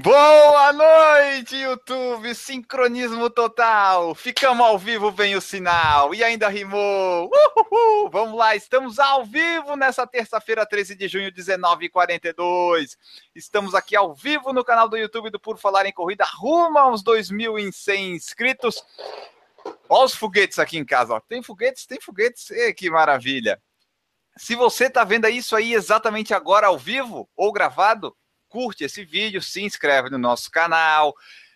Boa noite, YouTube! Sincronismo total! Ficamos ao vivo, vem o sinal! E ainda rimou! Uhul! Vamos lá, estamos ao vivo nessa terça-feira, 13 de junho, 19h42. Estamos aqui ao vivo no canal do YouTube do Por Falar em Corrida, rumo aos 2.100 inscritos. Olha os foguetes aqui em casa, ó. Tem foguetes, tem foguetes. E, que maravilha! Se você está vendo isso aí exatamente agora ao vivo ou gravado, curte esse vídeo, se inscreve no nosso canal.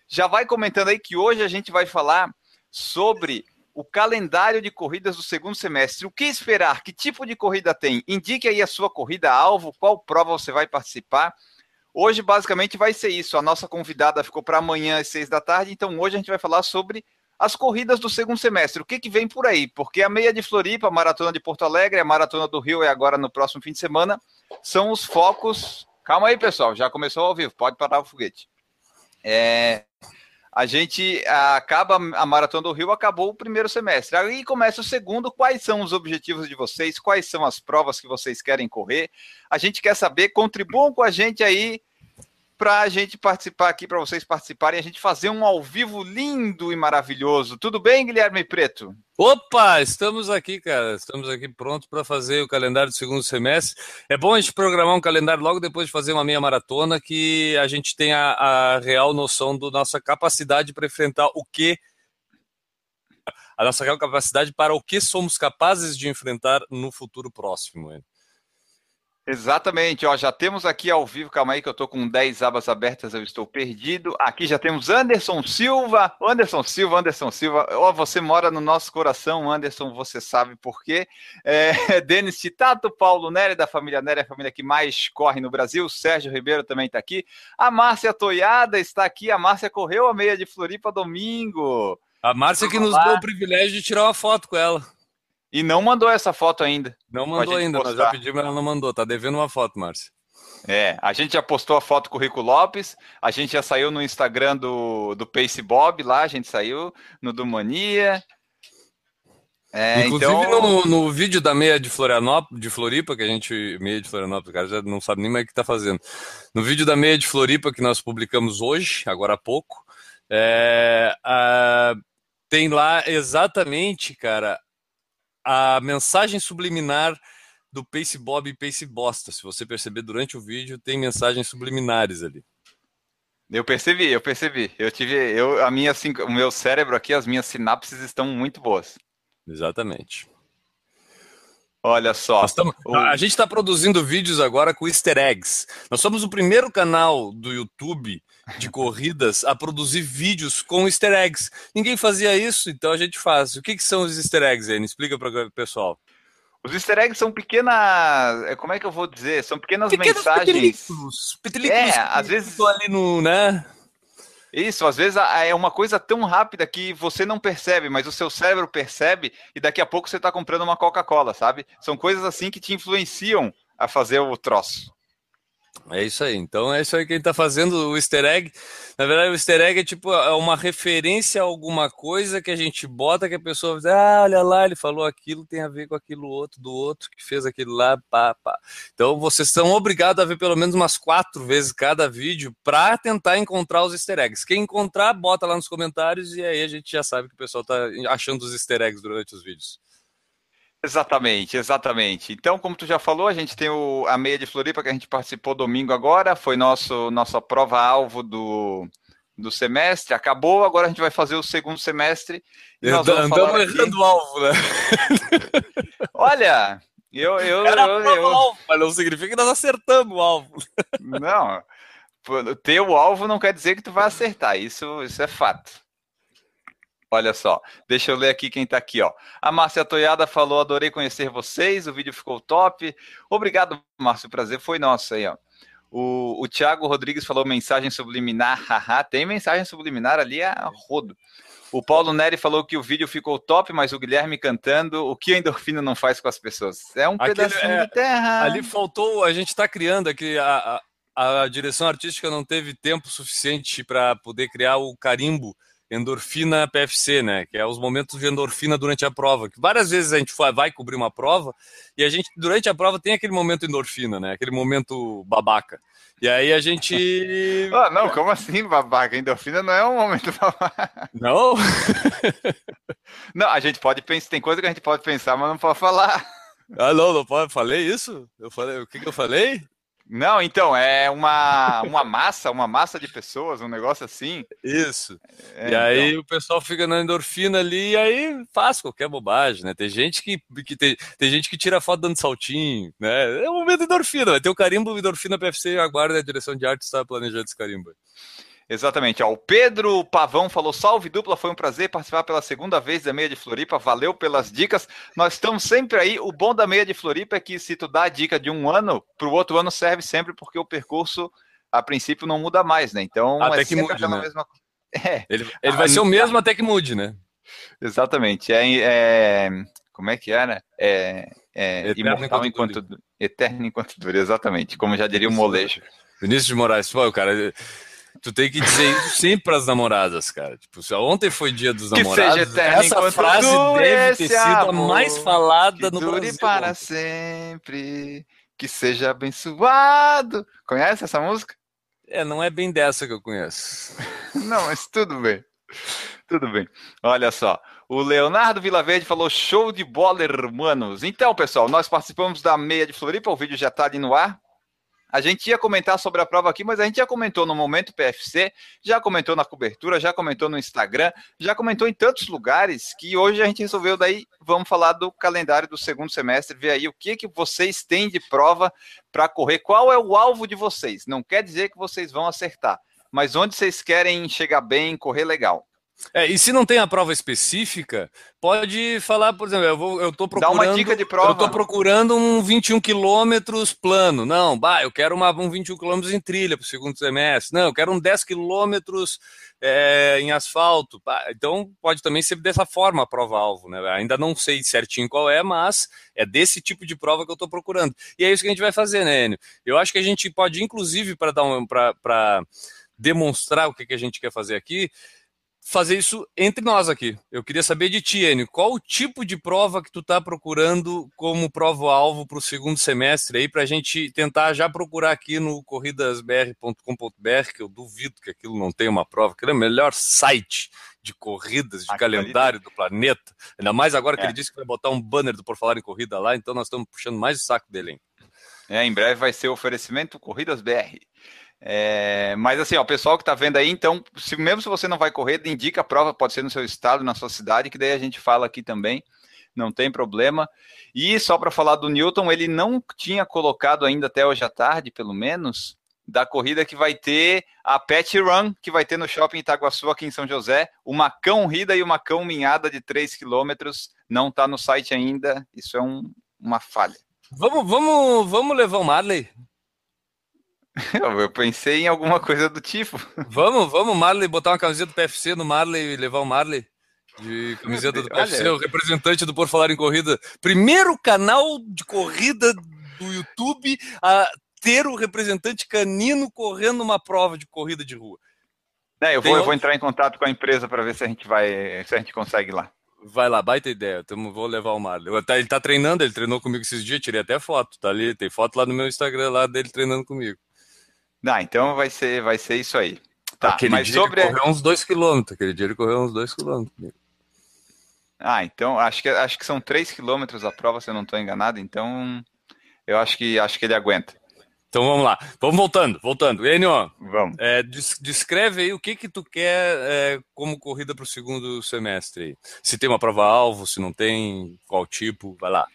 Já vai comentando aí que hoje a gente vai falar sobre o calendário de corridas do segundo semestre. O que esperar? Que tipo de corrida tem? Indique aí a sua corrida-alvo, qual prova você vai participar. Hoje, basicamente, vai ser isso. A nossa convidada ficou para amanhã às seis da tarde, então hoje a gente vai falar sobre as corridas do segundo semestre. O que, que vem por aí? Porque a meia de Floripa, a maratona de Porto Alegre, a maratona do Rio é agora no próximo fim de semana, são os focos Calma aí, pessoal, já começou ao vivo, pode parar o foguete. É, a gente acaba a Maratona do Rio, acabou o primeiro semestre. Aí começa o segundo. Quais são os objetivos de vocês? Quais são as provas que vocês querem correr? A gente quer saber. Contribuam com a gente aí para a gente participar aqui, para vocês participarem, a gente fazer um ao vivo lindo e maravilhoso. Tudo bem, Guilherme Preto? Opa, estamos aqui, cara. Estamos aqui prontos para fazer o calendário do segundo semestre. É bom a gente programar um calendário logo depois de fazer uma meia maratona, que a gente tenha a, real noção da nossa capacidade para enfrentar o que a nossa real capacidade para o que somos capazes de enfrentar no futuro próximo. Exatamente, ó, já temos aqui ao vivo, calma aí que eu tô com 10 abas abertas, eu estou perdido. Aqui já temos Anderson Silva, Anderson Silva, Anderson Silva, ó, você mora no nosso coração, Anderson, você sabe por quê. É, Denis Titato, Paulo Nery, da família Nery, a família que mais corre no Brasil, Sérgio Ribeiro também está aqui. A Márcia Toiada está aqui, a Márcia correu a meia de Floripa domingo. A Márcia que nos deu o privilégio de tirar uma foto com ela. E não mandou essa foto ainda. Não mandou ainda, postar. nós já pedimos, ela não mandou. Tá devendo uma foto, Márcio. É, a gente já postou a foto com o Rico Lopes, a gente já saiu no Instagram do, do Pace Bob lá, a gente saiu no do Mania. É, Inclusive então... no, no vídeo da meia de Florianópolis, de Floripa, que a gente. Meia de Florianópolis, o cara já não sabe nem mais o que tá fazendo. No vídeo da meia de Floripa que nós publicamos hoje, agora há pouco, é, a, tem lá exatamente, cara, a mensagem subliminar do Pace Bob e Pace Bosta. Se você perceber durante o vídeo, tem mensagens subliminares ali. Eu percebi, eu percebi. Eu tive, eu, a minha, assim, o meu cérebro aqui, as minhas sinapses estão muito boas. Exatamente. Olha só. Tamo, o... A gente está produzindo vídeos agora com easter eggs. Nós somos o primeiro canal do YouTube de corridas a produzir vídeos com easter eggs. Ninguém fazia isso, então a gente faz. O que, que são os easter eggs, aí? Explica para o pessoal. Os easter eggs são pequenas. É, como é que eu vou dizer? São pequenas Pequenos mensagens. Petelículos. É, às vezes. ali no. né? Isso, às vezes é uma coisa tão rápida que você não percebe, mas o seu cérebro percebe e daqui a pouco você está comprando uma Coca-Cola, sabe? São coisas assim que te influenciam a fazer o troço. É isso aí. Então é isso aí que ele está fazendo o easter egg. Na verdade, o easter egg é tipo é uma referência a alguma coisa que a gente bota que a pessoa diz, ah, olha lá, ele falou aquilo, tem a ver com aquilo outro, do outro que fez aquilo lá, pá, pá. Então vocês são obrigados a ver pelo menos umas quatro vezes cada vídeo para tentar encontrar os easter eggs. Quem encontrar, bota lá nos comentários e aí a gente já sabe que o pessoal está achando os easter eggs durante os vídeos. Exatamente, exatamente. Então, como tu já falou, a gente tem o, a meia de Floripa que a gente participou domingo agora, foi nosso nossa prova-alvo do, do semestre, acabou, agora a gente vai fazer o segundo semestre. E nós Andamos errando o alvo, né? Olha, eu. eu, Era eu, eu... alvo, mas não significa que nós acertamos o alvo. Não, ter o alvo não quer dizer que tu vai acertar, isso, isso é fato. Olha só, deixa eu ler aqui quem está aqui, ó. A Márcia Toiada falou: adorei conhecer vocês, o vídeo ficou top. Obrigado, Márcio, o prazer foi nosso aí, ó. O, o Thiago Rodrigues falou mensagem subliminar, haha, tem mensagem subliminar ali a rodo. O Paulo Neri falou que o vídeo ficou top, mas o Guilherme cantando o que a endorfina não faz com as pessoas. É um Aquele, pedacinho é, de terra. Ali faltou, a gente está criando aqui, a, a, a direção artística não teve tempo suficiente para poder criar o carimbo endorfina PFC, né? Que é os momentos de endorfina durante a prova. Que várias vezes a gente vai cobrir uma prova e a gente, durante a prova, tem aquele momento endorfina, né? Aquele momento babaca. E aí a gente. Ah, não, como assim, babaca? Endorfina não é um momento babaca. Não? não, a gente pode pensar, tem coisa que a gente pode pensar, mas não pode falar. Ah, não, não pode. Falei isso? Eu falei, o que, que eu falei? Não, então, é uma, uma massa, uma massa de pessoas, um negócio assim. Isso. É, e aí então... o pessoal fica na endorfina ali e aí faz qualquer bobagem, né? Tem gente que, que tem, tem gente que tira foto dando saltinho, né? É um momento de endorfina, vai ter o carimbo endorfina PFC, aguarda a direção de arte está planejando esse carimbo. Exatamente. Ó, o Pedro Pavão falou: salve dupla, foi um prazer participar pela segunda vez da Meia de Floripa. Valeu pelas dicas. Nós estamos sempre aí. O bom da Meia de Floripa é que se tu dá a dica de um ano, para o outro ano serve sempre, porque o percurso, a princípio, não muda mais, né? Então, até é que mude, né? Mesma... É. Ele, ele vai ser o mesmo até que mude, né? Exatamente. É, é... Como é que era? É, é imortal enquanto, enquanto eterno enquanto dura, exatamente. Como já diria o molejo. Vinícius de Moraes, pô, cara, Tu tem que dizer isso sempre pras namoradas, cara. Tipo, se ontem foi dia dos namorados, essa frase deve ter sido a mais falada no dure Brasil. para sempre, que seja abençoado. Conhece essa música? É, não é bem dessa que eu conheço. não, mas tudo bem. Tudo bem. Olha só. O Leonardo Vilaverde falou show de bola, hermanos. Então, pessoal, nós participamos da meia de Floripa, o vídeo já está ali no ar. A gente ia comentar sobre a prova aqui, mas a gente já comentou no Momento PFC, já comentou na cobertura, já comentou no Instagram, já comentou em tantos lugares que hoje a gente resolveu daí, vamos falar do calendário do segundo semestre, ver aí o que, que vocês têm de prova para correr, qual é o alvo de vocês. Não quer dizer que vocês vão acertar, mas onde vocês querem chegar bem, correr legal. É, e se não tem a prova específica, pode falar, por exemplo, eu, vou, eu tô procurando. Dá uma dica de prova. Eu tô procurando um 21 quilômetros plano. Não, bah, eu quero uma, um 21 quilômetros em trilha para o segundo semestre. Não, eu quero um 10 quilômetros é, em asfalto. Bah, então pode também ser dessa forma a prova-alvo, né? Ainda não sei certinho qual é, mas é desse tipo de prova que eu estou procurando. E é isso que a gente vai fazer, né, Enio? Eu acho que a gente pode, inclusive, para dar um. para demonstrar o que, que a gente quer fazer aqui fazer isso entre nós aqui. Eu queria saber de ti, Enio, qual o tipo de prova que tu está procurando como prova-alvo para o segundo semestre aí, para a gente tentar já procurar aqui no corridasbr.com.br, que eu duvido que aquilo não tenha uma prova, que é o melhor site de corridas, de calendário do planeta. Ainda mais agora que é. ele disse que vai botar um banner do Por Falar em Corrida lá, então nós estamos puxando mais o saco dele, hein? É, em breve vai ser o oferecimento Corridas BR. É, mas assim, ó, o pessoal que está vendo aí, então, se, mesmo se você não vai correr, indica a prova, pode ser no seu estado, na sua cidade, que daí a gente fala aqui também, não tem problema. E só para falar do Newton, ele não tinha colocado ainda até hoje à tarde, pelo menos, da corrida que vai ter a Pet Run, que vai ter no Shopping Itaguaçu, aqui em São José, uma cão rida e uma cão minhada de 3 quilômetros, não está no site ainda, isso é um, uma falha. Vamos, vamos, vamos levar o Marley Eu pensei em alguma coisa do tipo. Vamos, vamos, Marley, botar uma camiseta do PFC no Marley e levar o Marley de camiseta do PFC, o representante do Por Falar em Corrida. Primeiro canal de corrida do YouTube a ter o representante canino correndo uma prova de corrida de rua. É, eu, vou, eu vou entrar em contato com a empresa para ver se a gente vai, se a gente consegue ir lá. Vai lá, baita ideia. Tamo, vou levar o Marley. Ele tá treinando, ele treinou comigo esses dias, tirei até foto. Tá ali, tem foto lá no meu Instagram lá dele treinando comigo. Ah, então vai ser, vai ser isso aí. Tá, aquele mas dia sobre... ele correu uns 2 km. Aquele dia ele correu uns 2 km. Ah, então acho que, acho que são 3 km a prova, se eu não estou enganado. Então eu acho que, acho que ele aguenta. Então vamos lá. Vamos voltando, voltando. Enio, vamos. É, descreve aí o que que tu quer é, como corrida para o segundo semestre. Se tem uma prova-alvo, se não tem, qual tipo, vai lá.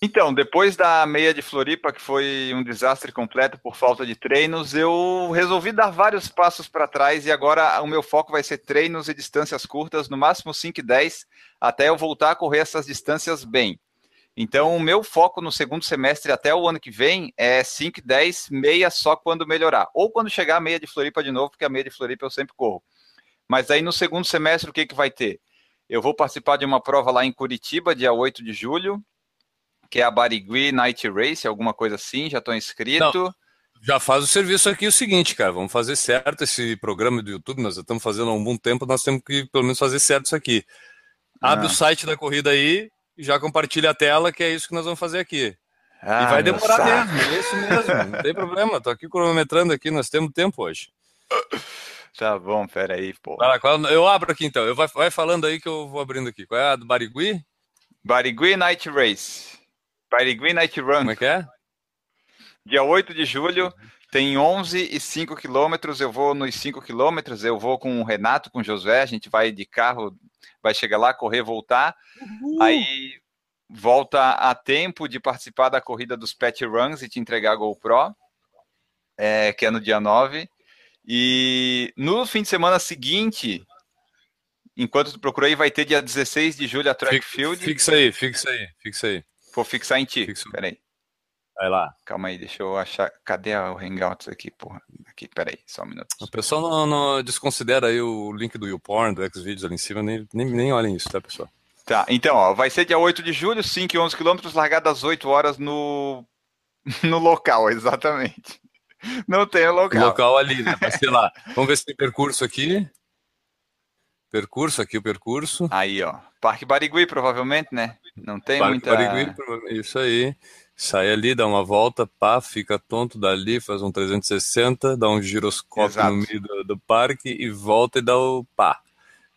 Então, depois da meia de Floripa, que foi um desastre completo por falta de treinos, eu resolvi dar vários passos para trás e agora o meu foco vai ser treinos e distâncias curtas, no máximo 5 e 10, até eu voltar a correr essas distâncias bem. Então, o meu foco no segundo semestre até o ano que vem é 5 e 10, meia só quando melhorar. Ou quando chegar a meia de Floripa de novo, porque a meia de Floripa eu sempre corro. Mas aí no segundo semestre, o que, que vai ter? Eu vou participar de uma prova lá em Curitiba, dia 8 de julho, que é a Barigui Night Race, alguma coisa assim, já estou inscrito. Não. já faz o serviço aqui o seguinte, cara, vamos fazer certo esse programa do YouTube, nós já estamos fazendo há um bom tempo, nós temos que pelo menos fazer certo isso aqui. Abre ah. o site da corrida aí, já compartilha a tela, que é isso que nós vamos fazer aqui. Ah, e vai demorar mesmo, é isso mesmo, não tem problema, tô aqui cronometrando aqui, nós temos tempo hoje. Tá bom, pera aí, pô. eu abro aqui então, eu vai, vai falando aí que eu vou abrindo aqui. Qual é a do Barigui? Barigui Night Race. Barigui Night Run. Como é que é? Dia 8 de julho, tem 11 e 5 quilômetros. Eu vou nos 5 quilômetros, eu vou com o Renato, com o Josué, a gente vai de carro, vai chegar lá, correr, voltar. Uhum. Aí volta a tempo de participar da corrida dos Pet Runs e te entregar a GoPro, é, que é no dia 9. E no fim de semana seguinte, enquanto tu procura aí, vai ter dia 16 de julho a Track Field. Fixa aí, fixa aí, fixa aí. Vou fixar em ti. Fixa. Peraí. Vai lá. Calma aí, deixa eu achar. Cadê o Hangouts aqui, porra? Aqui, peraí, só um minuto. O pessoal não, não desconsidera aí o link do YouPorn, do Xvideos ali em cima, nem, nem, nem olhem isso, tá, pessoal? Tá, então, ó, vai ser dia 8 de julho, 5 e 11 quilômetros, largada às 8 horas no, no local, exatamente. Não tem o local. Local ali, né? Vai ser lá. Vamos ver se tem percurso aqui. Percurso, aqui o percurso. Aí, ó. Parque Barigui, provavelmente, né? Não tem Parque muita... Barigui, isso aí. Sai ali, dá uma volta, pá, fica tonto dali, faz um 360, dá um giroscópio Exato. no meio do, do, parque e volta e dá o pá.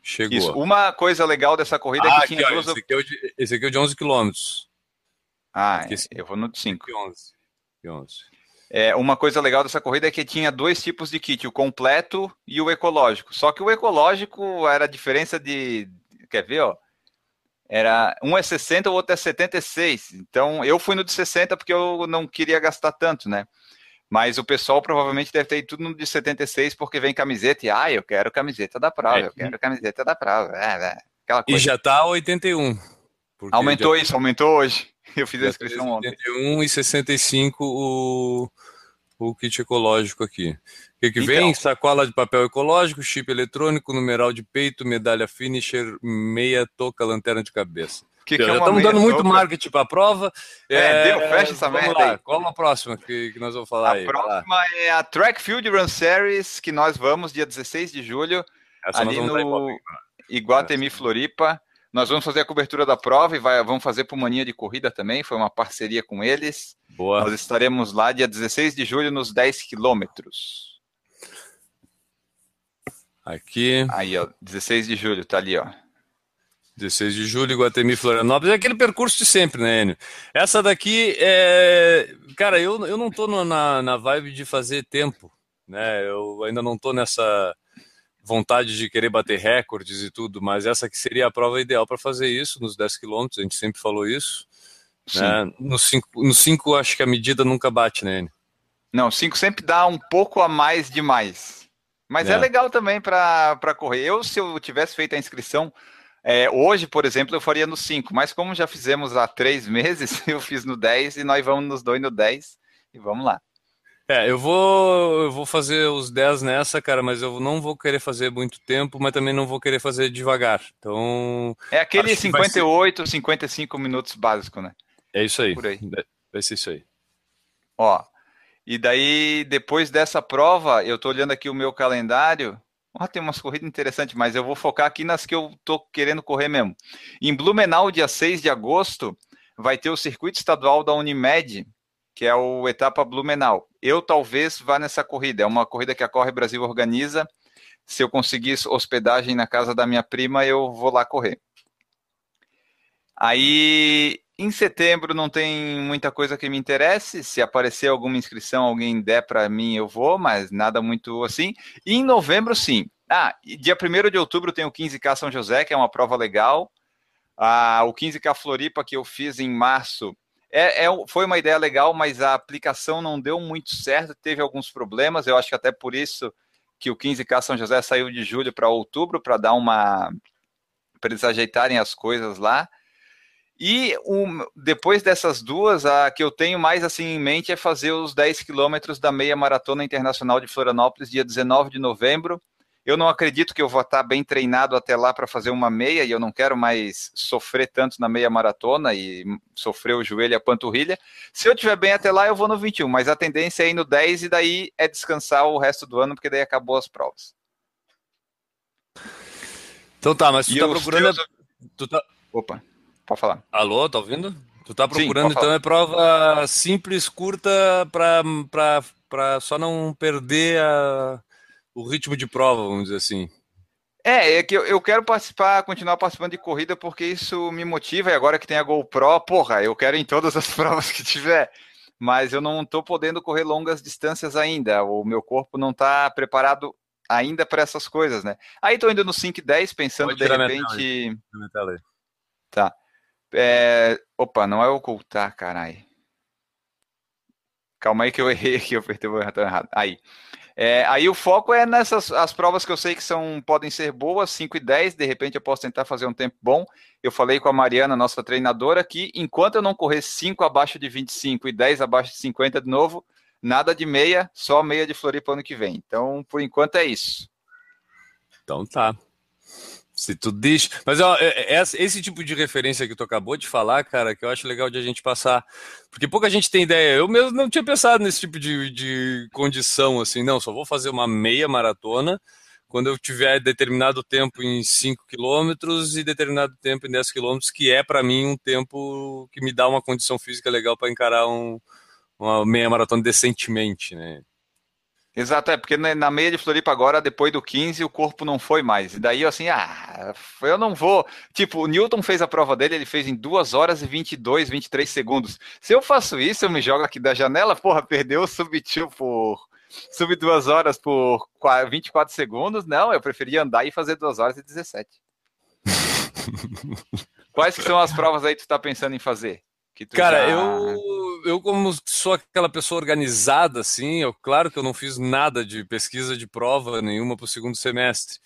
Chegou. Isso. Uma coisa legal dessa corrida ah, é que tinha aqui, duas... esse, aqui é o de, esse aqui é o de 11 quilômetros. Ah, aqui, eu vou no de 5. 11. 11. É, uma coisa legal dessa corrida é que tinha dois tipos de kit, o completo e o ecológico. Só que o ecológico era a diferença de. Quer ver, ó? era um é 60, o outro é 76. Então eu fui no de 60 porque eu não queria gastar tanto, né? Mas o pessoal provavelmente deve ter ido tudo no de 76 porque vem camiseta e ah, eu quero camiseta da prova, é. eu quero camiseta da prova. É, é, aquela coisa. E já tá 81. Aumentou já... isso, aumentou hoje. Eu fiz a inscrição ontem. 81 e 65 o, o kit ecológico aqui que, que então, vem? Sacola de papel ecológico, chip eletrônico, numeral de peito, medalha finisher, meia touca, lanterna de cabeça. Que que é estamos dando muito marketing para a prova. É, é, deu, fecha essa merda lá. aí. Qual a próxima que, que nós vamos falar a aí? A próxima é a Track Field Run Series, que nós vamos dia 16 de julho, Essa ali no Iguatemi, Floripa. Nós vamos fazer a cobertura da prova e vai, vamos fazer por mania de corrida também, foi uma parceria com eles. Boa. Nós estaremos lá dia 16 de julho nos 10 quilômetros. Aqui. Aí, ó, 16 de julho, tá ali, ó. 16 de julho, Guatemi, Florianópolis. É aquele percurso de sempre, né, Enio? Essa daqui é. Cara, eu, eu não tô na, na vibe de fazer tempo, né? Eu ainda não tô nessa vontade de querer bater recordes e tudo, mas essa aqui seria a prova ideal para fazer isso, nos 10 quilômetros, a gente sempre falou isso. Né? No 5, no cinco, acho que a medida nunca bate, né, Enio? Não, 5 sempre dá um pouco a mais demais. Mas é, é legal também para correr. Eu, se eu tivesse feito a inscrição é, hoje, por exemplo, eu faria no 5, mas como já fizemos há três meses, eu fiz no 10 e nós vamos nos dois no 10 e vamos lá. É, eu vou, eu vou fazer os 10 nessa, cara, mas eu não vou querer fazer muito tempo, mas também não vou querer fazer devagar. Então. É aquele 58, ser... 55 minutos básico, né? É isso aí. Por aí. Vai ser isso aí. Ó, e daí, depois dessa prova, eu tô olhando aqui o meu calendário. Oh, tem umas corridas interessantes, mas eu vou focar aqui nas que eu tô querendo correr mesmo. Em Blumenau, dia 6 de agosto, vai ter o circuito estadual da Unimed, que é o etapa Blumenau. Eu talvez vá nessa corrida. É uma corrida que a Corre Brasil organiza. Se eu conseguir hospedagem na casa da minha prima, eu vou lá correr. Aí em setembro não tem muita coisa que me interesse. Se aparecer alguma inscrição, alguém der para mim, eu vou, mas nada muito assim. E em novembro, sim. Ah, dia 1 de outubro tem o 15K São José, que é uma prova legal. Ah, o 15K Floripa, que eu fiz em março, é, é, foi uma ideia legal, mas a aplicação não deu muito certo, teve alguns problemas. Eu acho que até por isso que o 15K São José saiu de julho para outubro, para dar uma. para eles ajeitarem as coisas lá. E um, depois dessas duas, a que eu tenho mais assim em mente é fazer os 10 quilômetros da meia maratona internacional de Florianópolis, dia 19 de novembro. Eu não acredito que eu vou estar bem treinado até lá para fazer uma meia e eu não quero mais sofrer tanto na meia maratona e sofrer o joelho e a panturrilha. Se eu estiver bem até lá, eu vou no 21, mas a tendência é ir no 10 e daí é descansar o resto do ano, porque daí acabou as provas. Então tá, mas tu e tá procurando. Teus... Tu tá... Opa, pode falar. Alô, tá ouvindo? Tu tá procurando, Sim, então, é prova simples, curta, para só não perder a o ritmo de prova, vamos dizer assim. É, é que eu, eu quero participar, continuar participando de corrida porque isso me motiva e agora que tem a GoPro, porra, eu quero em todas as provas que tiver. Mas eu não estou podendo correr longas distâncias ainda. O meu corpo não está preparado ainda para essas coisas, né? Aí estou indo no 5 e 10 pensando de repente. Tá. É... Opa, não é ocultar, caralho. Calma aí que eu errei aqui, eu apertei o botão errado. Aí. É, aí o foco é nessas as provas que eu sei que são podem ser boas, 5 e 10, de repente eu posso tentar fazer um tempo bom. Eu falei com a Mariana, nossa treinadora, que enquanto eu não correr 5 abaixo de 25 e 10 abaixo de 50 de novo, nada de meia, só meia de Floripa ano que vem. Então, por enquanto é isso. Então tá. Se tu diz. Mas ó, é, é, esse tipo de referência que tu acabou de falar, cara, que eu acho legal de a gente passar. Porque pouca gente tem ideia. Eu mesmo não tinha pensado nesse tipo de, de condição, assim, não, só vou fazer uma meia maratona quando eu tiver determinado tempo em 5 quilômetros e determinado tempo em 10 quilômetros, que é para mim um tempo que me dá uma condição física legal para encarar um, uma meia maratona decentemente, né? Exato, é porque na meia de Floripa agora, depois do 15, o corpo não foi mais. E daí eu assim, ah, eu não vou. Tipo, o Newton fez a prova dele, ele fez em 2 horas e 22, 23 segundos. Se eu faço isso, eu me jogo aqui da janela, porra, perdeu o sub-2 por. Sub 2 horas por 24 segundos. Não, eu preferia andar e fazer 2 horas e 17. Quais que são as provas aí que tu tá pensando em fazer? Cara, já... eu, eu como sou aquela pessoa organizada, assim, eu, claro que eu não fiz nada de pesquisa de prova nenhuma para o segundo semestre.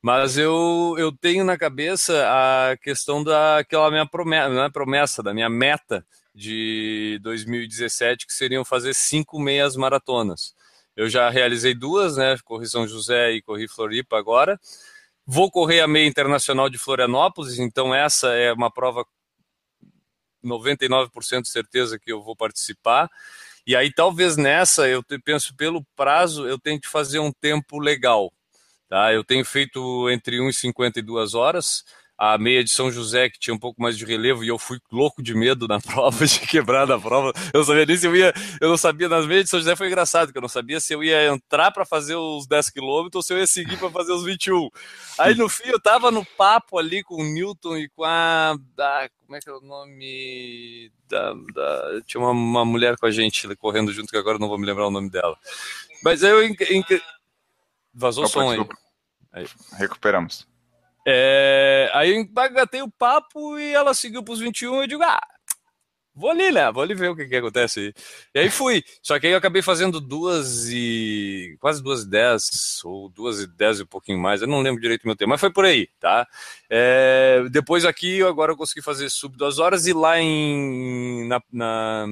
Mas eu, eu tenho na cabeça a questão daquela minha promessa, não é promessa, da minha meta de 2017, que seriam fazer cinco meias maratonas. Eu já realizei duas, né? Corri São José e corri Floripa agora. Vou correr a meia internacional de Florianópolis, então essa é uma prova 99% de certeza que eu vou participar. E aí, talvez nessa, eu penso pelo prazo, eu tenho que fazer um tempo legal. Tá? Eu tenho feito entre 1 e 52 horas a meia de São José, que tinha um pouco mais de relevo, e eu fui louco de medo na prova, de quebrar na prova. Eu sabia nem se eu ia. Eu não sabia, nas meias de São José foi engraçado, porque eu não sabia se eu ia entrar para fazer os 10 quilômetros ou se eu ia seguir para fazer os 21. Aí no fim eu tava no papo ali com o Newton e com a. a como é que é o nome? Da, da, tinha uma, uma mulher com a gente correndo junto, que agora eu não vou me lembrar o nome dela. Mas eu. Vazou o som aí. aí. Recuperamos. É, aí embagatei o papo e ela seguiu para os 21 eu digo, ah, vou ali, né? Vou ali ver o que, que acontece aí. E aí fui. Só que aí eu acabei fazendo duas e. quase duas e dez, ou duas e dez e um pouquinho mais. Eu não lembro direito o meu tempo, mas foi por aí, tá? É, depois aqui, agora eu consegui fazer sub duas horas e lá em. Na, na,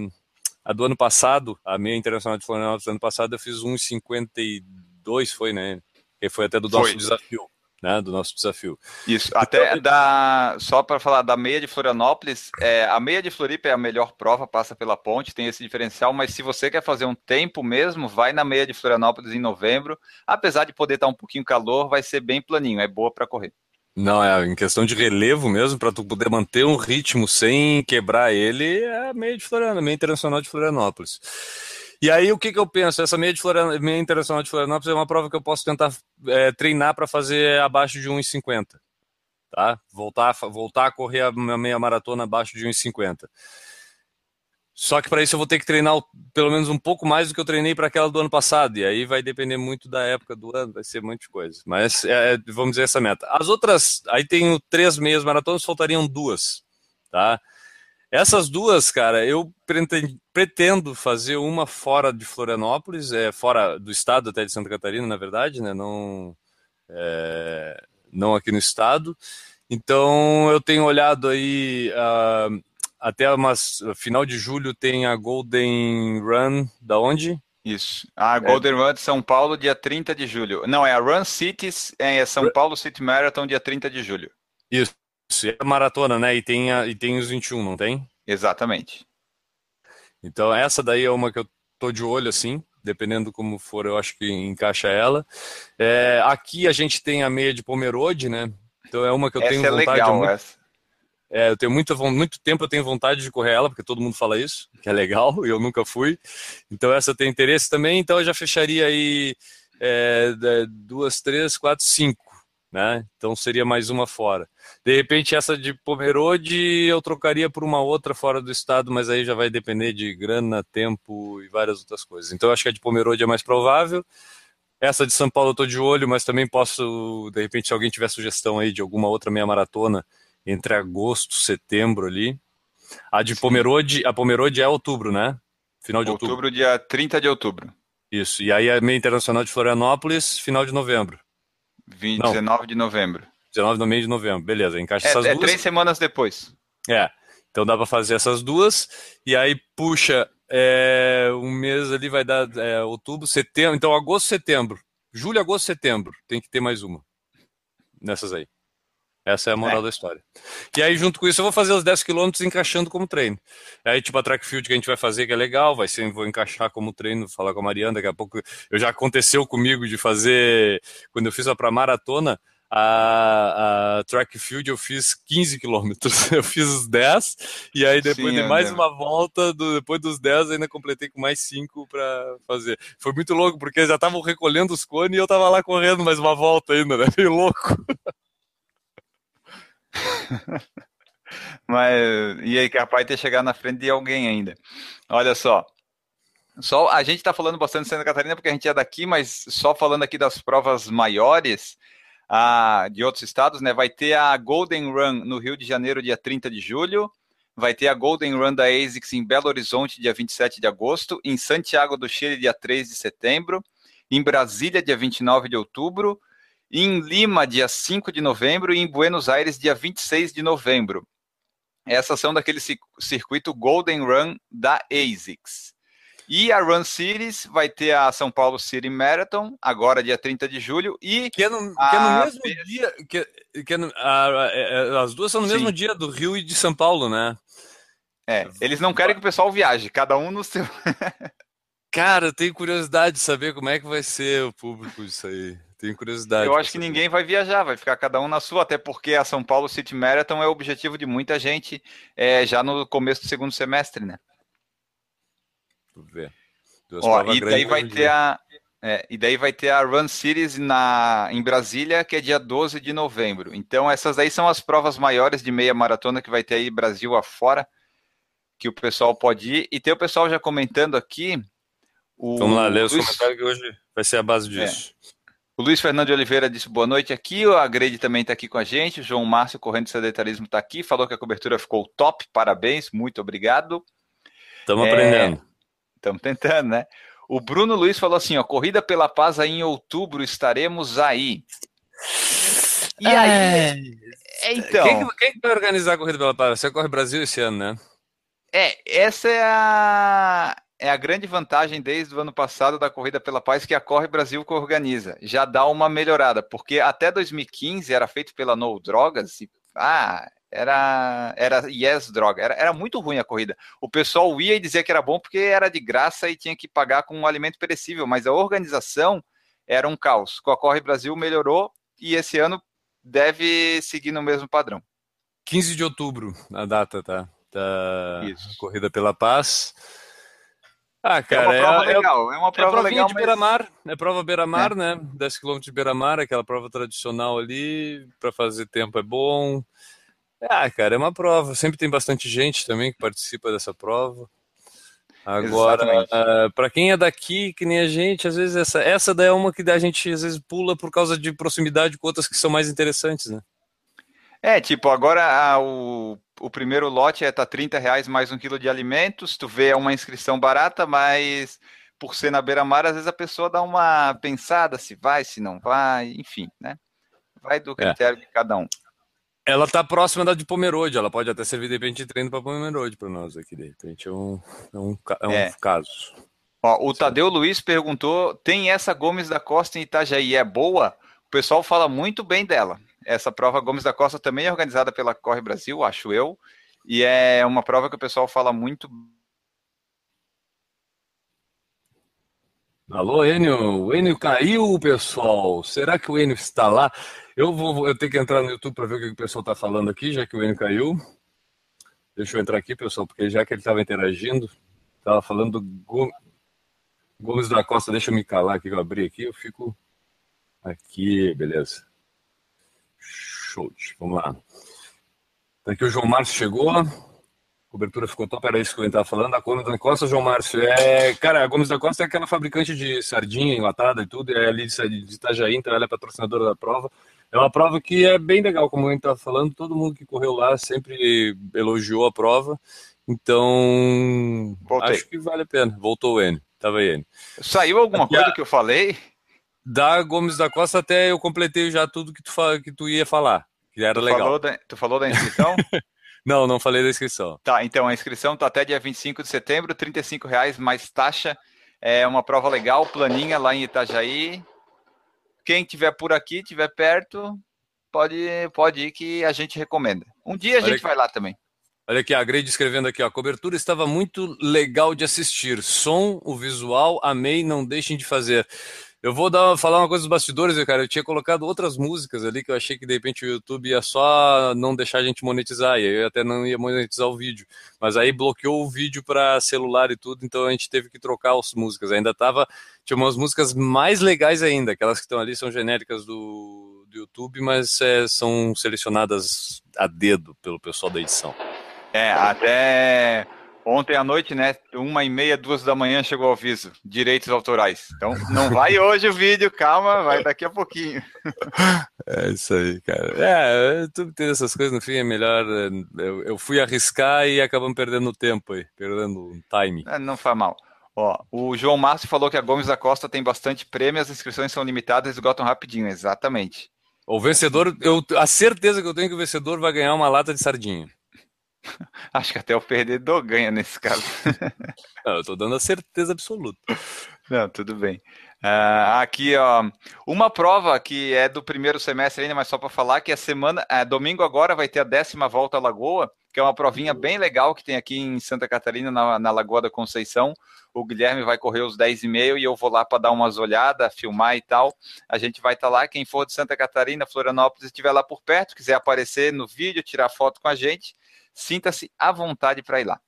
a do ano passado, a meia internacional de Florianópolis do ano passado, eu fiz 1,52, foi, né? Que foi até do nosso foi. desafio né, do nosso desafio. Isso, então, até da, só para falar da meia de Florianópolis, é, a meia de Floripa é a melhor prova, passa pela ponte, tem esse diferencial, mas se você quer fazer um tempo mesmo, vai na meia de Florianópolis em novembro, apesar de poder estar um pouquinho calor, vai ser bem planinho, é boa para correr. Não, é em questão de relevo mesmo, para tu poder manter um ritmo sem quebrar ele, é a meia de Florianópolis, meia internacional de Florianópolis. E aí, o que, que eu penso? Essa meia, de Florianópolis, meia internacional de Florianópolis é uma prova que eu posso tentar é, treinar para fazer abaixo de 1,50. Tá? Voltar, voltar a correr a meia maratona abaixo de 1,50. Só que para isso eu vou ter que treinar pelo menos um pouco mais do que eu treinei para aquela do ano passado. E aí vai depender muito da época do ano, vai ser muita coisa. Mas é, é, vamos dizer essa meta. As outras, aí tenho três meias maratonas, faltariam duas. Tá? Essas duas, cara, eu pretendo fazer uma fora de Florianópolis, é, fora do estado até de Santa Catarina, na verdade, né? Não, é, não aqui no estado. Então eu tenho olhado aí uh, até umas, final de julho tem a Golden Run da onde? Isso. A Golden é. Run de São Paulo, dia 30 de julho. Não, é a Run Cities, é São Paulo City Marathon, dia 30 de julho. Isso. É a maratona, né? E tem, a, e tem os 21, não tem? Exatamente. Então, essa daí é uma que eu tô de olho, assim. Dependendo como for, eu acho que encaixa ela. É, aqui a gente tem a meia de Pomerode, né? Então é uma que eu essa tenho é vontade legal, muito... essa. É, eu tenho muito, muito tempo, eu tenho vontade de correr ela, porque todo mundo fala isso, que é legal, e eu nunca fui. Então essa tem interesse também, então eu já fecharia aí é, duas, três, quatro, cinco, né? Então seria mais uma fora. De repente essa de Pomerode eu trocaria por uma outra fora do estado, mas aí já vai depender de grana, tempo e várias outras coisas. Então eu acho que a de Pomerode é mais provável. Essa de São Paulo eu tô de olho, mas também posso, de repente, se alguém tiver sugestão aí de alguma outra meia maratona, entre agosto, setembro ali. A de Pomerode, a Pomerode é outubro, né? Final de outubro. Outubro, dia 30 de outubro. Isso. E aí a meia internacional de Florianópolis, final de novembro. 20, 19 de novembro. 19 de meio de novembro, beleza. Encaixa é, essas é duas. três semanas depois. É. Então dá para fazer essas duas. E aí puxa é, um mês ali, vai dar é, outubro, setembro. Então agosto, setembro. Julho, agosto, setembro. Tem que ter mais uma. Nessas aí. Essa é a moral é. da história. E aí, junto com isso, eu vou fazer os 10 quilômetros encaixando como treino. Aí, tipo, a track field que a gente vai fazer, que é legal, vai ser, vou encaixar como treino, falar com a Mariana, daqui a pouco. Eu já aconteceu comigo de fazer, quando eu fiz a pra maratona, a, a track field eu fiz 15 quilômetros. Eu fiz os 10, e aí depois Sim, de mais uma volta, do, depois dos 10, ainda completei com mais 5 para fazer. Foi muito louco, porque já estavam recolhendo os cones e eu tava lá correndo mais uma volta ainda, né? Meio louco. Mas, e aí, capaz de ter chegado na frente de alguém ainda. Olha só. Só a gente está falando bastante de Santa Catarina porque a gente é daqui, mas só falando aqui das provas maiores a, de outros estados, né? Vai ter a Golden Run no Rio de Janeiro, dia 30 de julho. Vai ter a Golden Run da ASICS em Belo Horizonte, dia 27 de agosto. Em Santiago do Chile, dia 3 de setembro. Em Brasília, dia 29 de outubro em Lima, dia 5 de novembro, e em Buenos Aires, dia 26 de novembro. Essas são daquele circuito Golden Run da ASICS. E a Run Cities vai ter a São Paulo City Marathon, agora dia 30 de julho, e... Que é no, que é no mesmo dia... Que, que é no, a, a, é, é, as duas são no Sim. mesmo dia do Rio e de São Paulo, né? É, eles não querem que o pessoal viaje, cada um no seu... Cara, eu tenho curiosidade de saber como é que vai ser o público disso aí. Tenho curiosidade. Eu acho que ninguém vai viajar, vai ficar cada um na sua, até porque a São Paulo City Marathon é o objetivo de muita gente é, já no começo do segundo semestre, né? Vamos ver. Ó, e daí vai ter a. É, e daí vai ter a Run Series na, em Brasília, que é dia 12 de novembro. Então, essas aí são as provas maiores de meia maratona que vai ter aí Brasil afora, que o pessoal pode ir. E tem o pessoal já comentando aqui. O... Vamos lá, ler os comentários que hoje vai ser a base é. disso. É. O Luiz Fernando de Oliveira disse boa noite aqui. A Grade também está aqui com a gente. O João Márcio Correndo de Sedentarismo está aqui. Falou que a cobertura ficou top. Parabéns, muito obrigado. Estamos é... aprendendo. Estamos tentando, né? O Bruno Luiz falou assim: ó, Corrida pela Paz aí em outubro estaremos aí. E é... aí? É, então. Quem, quem vai organizar a Corrida pela Paz? Você corre Brasil esse ano, né? É, essa é a é a grande vantagem desde o ano passado da Corrida pela Paz que a Corre Brasil que organiza. Já dá uma melhorada, porque até 2015 era feito pela No Drogas e ah, era era Yes Droga, era, era muito ruim a corrida. O pessoal ia e dizia que era bom porque era de graça e tinha que pagar com um alimento perecível, mas a organização era um caos. Com a Corre Brasil melhorou e esse ano deve seguir no mesmo padrão. 15 de outubro, a data, tá? Da Isso. Corrida pela Paz. Ah, cara, é uma prova é, legal. É, uma prova é legal, de mas... beira-mar. É prova beira-mar, é. né? 10 km de beira-mar, aquela prova tradicional ali. Para fazer tempo é bom. Ah, cara, é uma prova. Sempre tem bastante gente também que participa dessa prova. Agora, uh, para quem é daqui, que nem a gente, às vezes essa, essa daí é uma que a gente às vezes pula por causa de proximidade com outras que são mais interessantes, né? É, tipo, agora a, o o primeiro lote é tá 30 reais mais um quilo de alimentos. Tu vê é uma inscrição barata, mas por ser na beira-mar, às vezes a pessoa dá uma pensada se vai, se não vai, enfim, né? Vai do é. critério é. de cada um. Ela tá próxima da de Pomerode, ela pode até servir de repente de treino para Pomerode para nós aqui, de repente é um, é um, é um é. caso. Ó, o Tadeu Luiz perguntou: tem essa Gomes da Costa em Itajaí, é boa? O pessoal fala muito bem dela. Essa prova Gomes da Costa também é organizada pela Corre Brasil, acho eu, e é uma prova que o pessoal fala muito. Alô, Enio. O Enio caiu, pessoal. Será que o Enio está lá? Eu vou eu tenho que entrar no YouTube para ver o que o pessoal está falando aqui, já que o Enio caiu. Deixa eu entrar aqui, pessoal, porque já que ele estava interagindo, estava falando do Gomes da Costa. Deixa eu me calar aqui, eu abri aqui, eu fico aqui, beleza. Show. Vamos lá. Aqui o João Márcio chegou. A cobertura ficou top, era isso que eu estava falando. A Gomes da Costa, João Márcio. É, cara, a Gomes da Costa é aquela fabricante de sardinha enlatada e tudo, é ali de Itajaí, então ela é patrocinadora da prova. É uma prova que é bem legal, como a gente estava falando, todo mundo que correu lá sempre elogiou a prova. Então, Voltei. acho que vale a pena. Voltou o N, tava aí N. Saiu alguma Aqui, coisa que eu falei? Da Gomes da Costa até eu completei já tudo que tu, que tu ia falar, que era tu legal. Falou da, tu falou da inscrição? não, não falei da inscrição. Tá, então a inscrição tá até dia 25 de setembro, R$ reais mais taxa. É uma prova legal, planinha lá em Itajaí. Quem tiver por aqui, tiver perto, pode, pode ir que a gente recomenda. Um dia a Olha gente aqui. vai lá também. Olha aqui, a Grade escrevendo aqui, ó, a cobertura estava muito legal de assistir. Som, o visual, amei, não deixem de fazer. Eu vou dar, falar uma coisa dos bastidores, cara. Eu tinha colocado outras músicas ali que eu achei que de repente o YouTube ia só não deixar a gente monetizar, e eu até não ia monetizar o vídeo. Mas aí bloqueou o vídeo para celular e tudo, então a gente teve que trocar as músicas. Ainda tava. Tinha umas músicas mais legais ainda, aquelas que estão ali são genéricas do, do YouTube, mas é, são selecionadas a dedo pelo pessoal da edição. É, até Ontem à noite, né? Uma e meia, duas da manhã chegou o aviso. Direitos autorais. Então, não vai hoje o vídeo, calma, vai daqui a pouquinho. É isso aí, cara. É, tudo tem essas coisas, no fim é melhor. É, eu, eu fui arriscar e acabamos perdendo tempo aí, perdendo time. É, não faz mal. Ó, o João Márcio falou que a Gomes da Costa tem bastante prêmio, as inscrições são limitadas e esgotam rapidinho. Exatamente. O vencedor, eu, a certeza que eu tenho que o vencedor vai ganhar uma lata de sardinha. Acho que até o perdedor ganha nesse caso. Não, eu tô dando a certeza absoluta. Não, tudo bem. Uh, aqui, ó, uma prova que é do primeiro semestre ainda, mas só para falar que a semana, é, domingo agora vai ter a décima volta à Lagoa, que é uma provinha bem legal que tem aqui em Santa Catarina, na, na Lagoa da Conceição. O Guilherme vai correr os 10 e meio e eu vou lá para dar umas olhadas, filmar e tal. A gente vai estar tá lá. Quem for de Santa Catarina, Florianópolis, estiver lá por perto, quiser aparecer no vídeo, tirar foto com a gente, sinta-se à vontade para ir lá.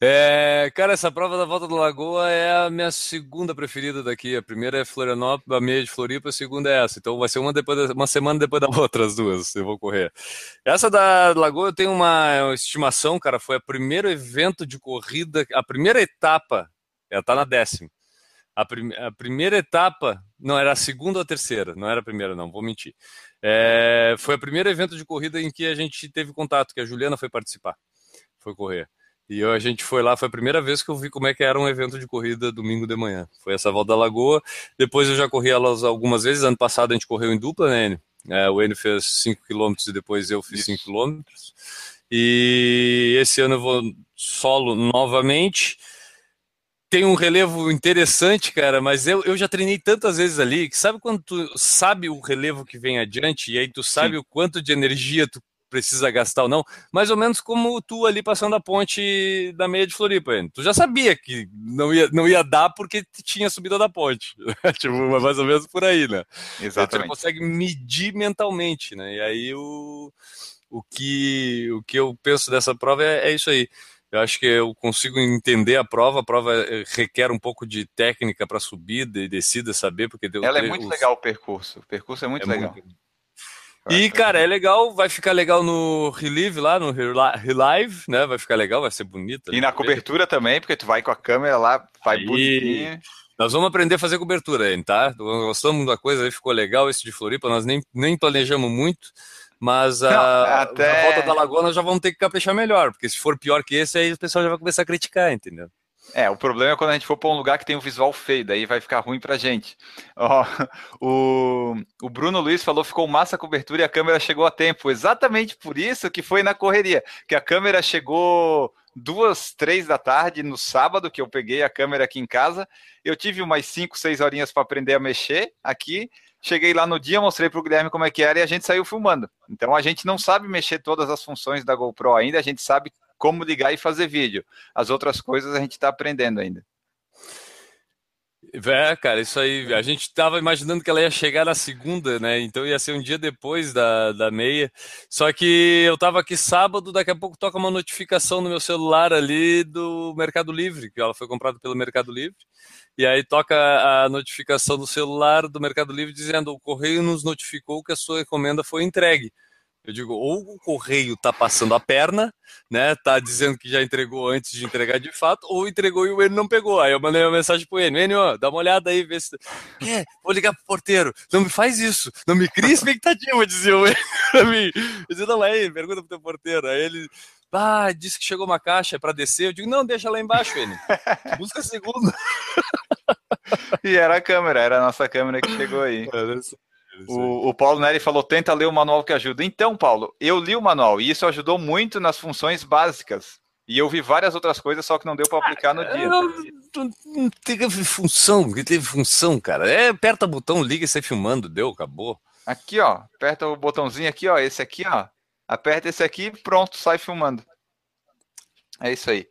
É, cara, essa prova da Volta do Lagoa é a minha segunda preferida daqui. A primeira é Florianópolis, a meia de Floripa, a segunda é essa. Então vai ser uma, depois, uma semana depois da outra, as duas, eu vou correr. Essa da Lagoa eu tenho uma estimação, cara, foi o primeiro evento de corrida, a primeira etapa, ela tá na décima. A, prim, a primeira etapa, não, era a segunda ou a terceira, não era a primeira, não, vou mentir. É, foi o primeiro evento de corrida em que a gente teve contato, que a Juliana foi participar, foi correr. E eu, a gente foi lá, foi a primeira vez que eu vi como é que era um evento de corrida domingo de manhã. Foi essa volta da Lagoa. Depois eu já corri elas algumas vezes. Ano passado a gente correu em dupla, né, Enio? É, o Enio fez 5 km e depois eu fiz 5 km. E esse ano eu vou solo novamente tem um relevo interessante, cara, mas eu, eu já treinei tantas vezes ali que sabe quando tu sabe o relevo que vem adiante e aí tu sabe Sim. o quanto de energia tu precisa gastar ou não, mais ou menos como tu ali passando a ponte da meia de Floripa, hein? tu já sabia que não ia, não ia dar porque tinha subido da ponte, tipo, mais ou menos por aí, né? Exatamente. Tu consegue medir mentalmente, né? E aí o, o, que, o que eu penso dessa prova é, é isso aí. Eu acho que eu consigo entender a prova. A prova eh, requer um pouco de técnica para subida e descida, saber, porque ela é muito os... legal o percurso. O percurso é muito é legal. Muito... E, cara, é legal, vai ficar legal no Relive lá, no Relive, né? Vai ficar legal, vai ser bonito. E na cobertura também, porque tu vai com a câmera lá, vai bonitinho. Nós vamos aprender a fazer cobertura aí, tá? Gostamos da coisa aí, ficou legal esse de Floripa, nós nem, nem planejamos muito. Mas a, Não, até... a volta da Lagoa nós já vamos ter que caprichar melhor, porque se for pior que esse, aí o pessoal já vai começar a criticar, entendeu? É, o problema é quando a gente for para um lugar que tem um visual feio, daí vai ficar ruim pra gente. Ó, o, o Bruno Luiz falou ficou massa a cobertura e a câmera chegou a tempo. Exatamente por isso que foi na correria, que a câmera chegou duas, três da tarde no sábado, que eu peguei a câmera aqui em casa. Eu tive umas cinco, seis horinhas para aprender a mexer aqui. Cheguei lá no dia, mostrei para o Guilherme como é que era e a gente saiu filmando. Então a gente não sabe mexer todas as funções da GoPro ainda, a gente sabe como ligar e fazer vídeo. As outras coisas a gente está aprendendo ainda. É, cara, isso aí. A gente estava imaginando que ela ia chegar na segunda, né? Então ia ser um dia depois da, da meia. Só que eu estava aqui sábado, daqui a pouco toca uma notificação no meu celular ali do Mercado Livre, que ela foi comprada pelo Mercado Livre. E aí toca a notificação do celular do Mercado Livre dizendo: o correio nos notificou que a sua encomenda foi entregue. Eu digo, ou o correio tá passando a perna, né? Tá dizendo que já entregou antes de entregar de fato, ou entregou e o Enio não pegou. Aí eu mandei uma mensagem pro Enio, Enio, dá uma olhada aí, vê se. Quer? Vou ligar pro porteiro. Não me faz isso. Não me cria expectativa, dizia o Enio pra mim. Eu dizia, não, aí, pergunta pro teu porteiro. Aí ele. Ah, disse que chegou uma caixa para descer. Eu digo, não, deixa lá embaixo, Enio. Busca a segunda. e era a câmera, era a nossa câmera que chegou aí. O, o, Paulo Neri falou: tenta ler o manual que ajuda. Então, Paulo, eu li o manual e isso ajudou muito nas funções básicas. E eu vi várias outras coisas, só que não deu para aplicar no dia. Não, não teve função, que teve função, cara. É, aperta o botão, liga e sai filmando, deu, acabou. Aqui, ó, aperta o botãozinho aqui, ó, esse aqui, ó. Aperta esse aqui, pronto, sai filmando. É isso aí.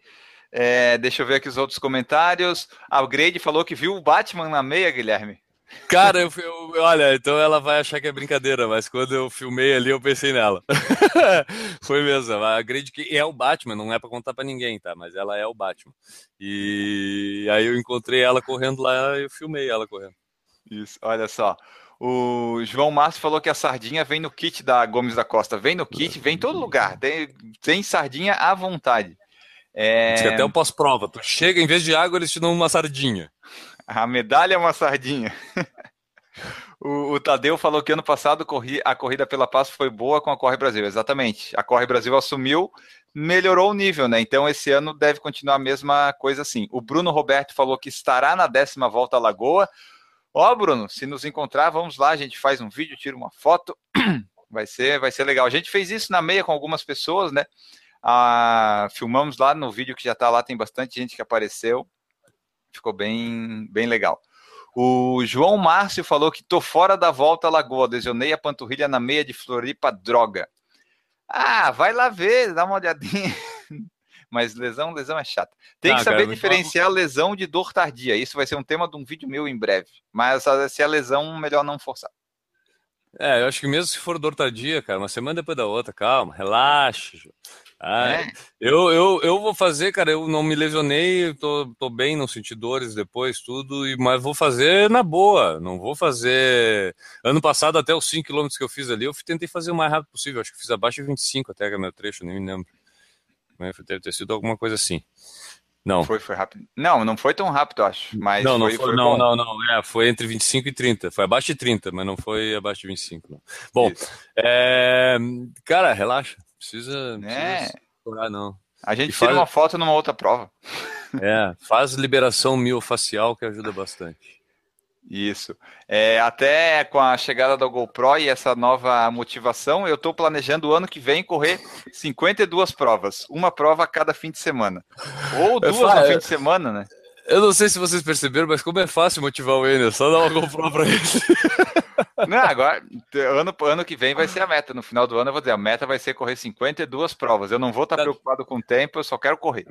É, deixa eu ver aqui os outros comentários. A Grade falou que viu o Batman na meia, Guilherme. Cara, eu, eu, olha, então ela vai achar que é brincadeira, mas quando eu filmei ali, eu pensei nela. Foi mesmo. A grande que é o Batman, não é para contar para ninguém, tá? Mas ela é o Batman. E aí eu encontrei ela correndo lá, eu filmei ela correndo. Isso, olha só. O João Márcio falou que a sardinha vem no kit da Gomes da Costa. Vem no kit, vem em todo lugar. Tem, tem sardinha à vontade. É... Até o pós-prova. Tu chega, em vez de água, eles te dão uma sardinha. A medalha é uma sardinha. o, o, Tadeu falou que ano passado corri, a corrida pela paz foi boa com a Corre Brasil. Exatamente. A Corre Brasil assumiu, melhorou o nível, né? Então esse ano deve continuar a mesma coisa assim. O Bruno Roberto falou que estará na décima volta à Lagoa. Ó, Bruno, se nos encontrar, vamos lá, a gente faz um vídeo, tira uma foto. Vai ser, vai ser legal. A gente fez isso na meia com algumas pessoas, né? Ah, filmamos lá no vídeo que já está lá, tem bastante gente que apareceu. Ficou bem, bem legal. O João Márcio falou que tô fora da volta à Lagoa, lesionei a panturrilha na meia de Floripa, droga. Ah, vai lá ver, dá uma olhadinha. Mas lesão, lesão é chata. Tem que saber cara, diferenciar lesão de dor tardia. Isso vai ser um tema de um vídeo meu em breve. Mas se é lesão, melhor não forçar. É, eu acho que mesmo se for dor tardia, cara, uma semana depois da outra, calma, relaxa. Ah, é. eu, eu, eu vou fazer, cara, eu não me lesionei, tô, tô bem, não senti dores depois, tudo, mas vou fazer na boa, não vou fazer... Ano passado, até os 5 km que eu fiz ali, eu tentei fazer o mais rápido possível, acho que fiz abaixo de 25 até que é meu trecho, nem me lembro. Mas deve ter sido alguma coisa assim. Não. Foi, foi rápido. Não, não foi tão rápido, acho. Mas não, não foi, foi não, não, não, é, foi entre 25 e 30. Foi abaixo de 30, mas não foi abaixo de 25. Não. Bom, é, cara, relaxa. Precisa, é. precisa não. A gente e tira faz... uma foto numa outra prova. É, faz liberação miofacial que ajuda bastante. Isso. É, até com a chegada da GoPro e essa nova motivação, eu estou planejando o ano que vem correr 52 provas, uma prova a cada fim de semana. Ou duas falo, no fim de semana, né? Eu não sei se vocês perceberam, mas como é fácil motivar o Enel, só dar uma GoPro para ele. Não, agora, ano, ano que vem vai ser a meta. No final do ano eu vou dizer, a meta vai ser correr 52 provas. Eu não vou estar tá preocupado com o tempo, eu só quero correr.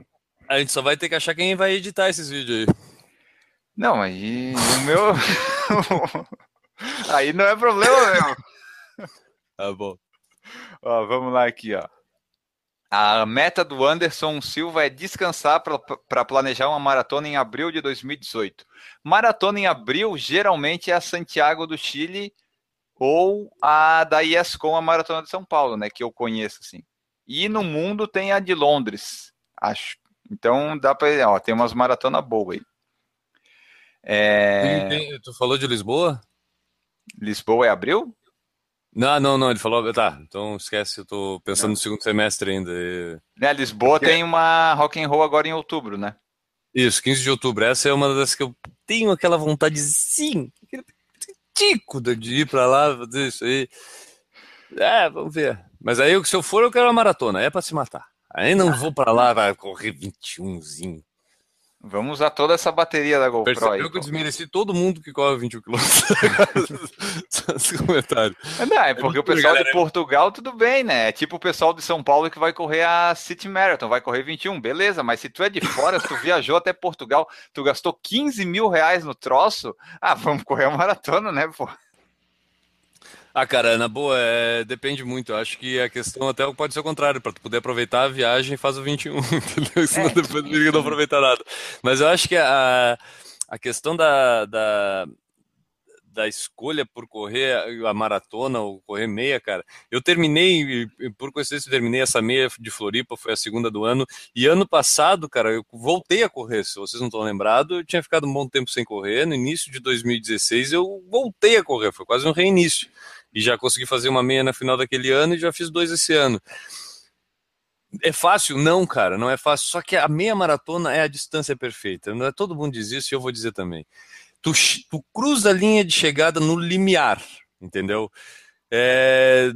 A gente só vai ter que achar quem vai editar esses vídeos aí. Não, aí o meu. aí não é problema meu. Tá bom. Ó, vamos lá aqui, ó. A meta do Anderson Silva é descansar para planejar uma maratona em abril de 2018. Maratona em abril geralmente é a Santiago do Chile ou a da IESCOM, a Maratona de São Paulo, né? Que eu conheço, assim. E no mundo tem a de Londres, acho. Então dá para, ó, tem umas maratonas boas aí. É... Tu falou de Lisboa? Lisboa é abril? Não, não, não, ele falou, tá, então esquece, eu tô pensando não. no segundo semestre ainda. É, Lisboa Porque... tem uma rock and roll agora em outubro, né? Isso, 15 de outubro. Essa é uma das que eu tenho aquela vontade, sim, aquele tico de ir para lá, fazer isso aí. É, vamos ver. Mas aí, se eu for, eu quero uma maratona, é para se matar. Aí não vou para lá, vai correr 21zinho. Vamos usar toda essa bateria da GoPro Percebeu aí. que eu desmereci todo mundo que corre 21 km. comentário. Não, é porque é o pessoal galera... de Portugal, tudo bem, né? É tipo o pessoal de São Paulo que vai correr a City Marathon, vai correr 21, beleza, mas se tu é de fora, se tu viajou até Portugal, tu gastou 15 mil reais no troço, ah, vamos correr a maratona, né, pô? Ah, cara, na boa, é, depende muito. Eu acho que a questão até pode ser o contrário, para tu poder aproveitar a viagem, faz o 21, entendeu? Senão é, depois não aproveita nada. Mas eu acho que a, a questão da, da, da escolha por correr a maratona ou correr meia, cara, eu terminei, por coincidência, eu terminei essa meia de Floripa, foi a segunda do ano, e ano passado, cara, eu voltei a correr, se vocês não estão lembrados, eu tinha ficado um bom tempo sem correr, no início de 2016 eu voltei a correr, foi quase um reinício e já consegui fazer uma meia na final daquele ano e já fiz dois esse ano. É fácil? Não, cara, não é fácil. Só que a meia maratona é a distância perfeita. Não é todo mundo diz isso e eu vou dizer também. Tu, tu cruza a linha de chegada no limiar, entendeu? É,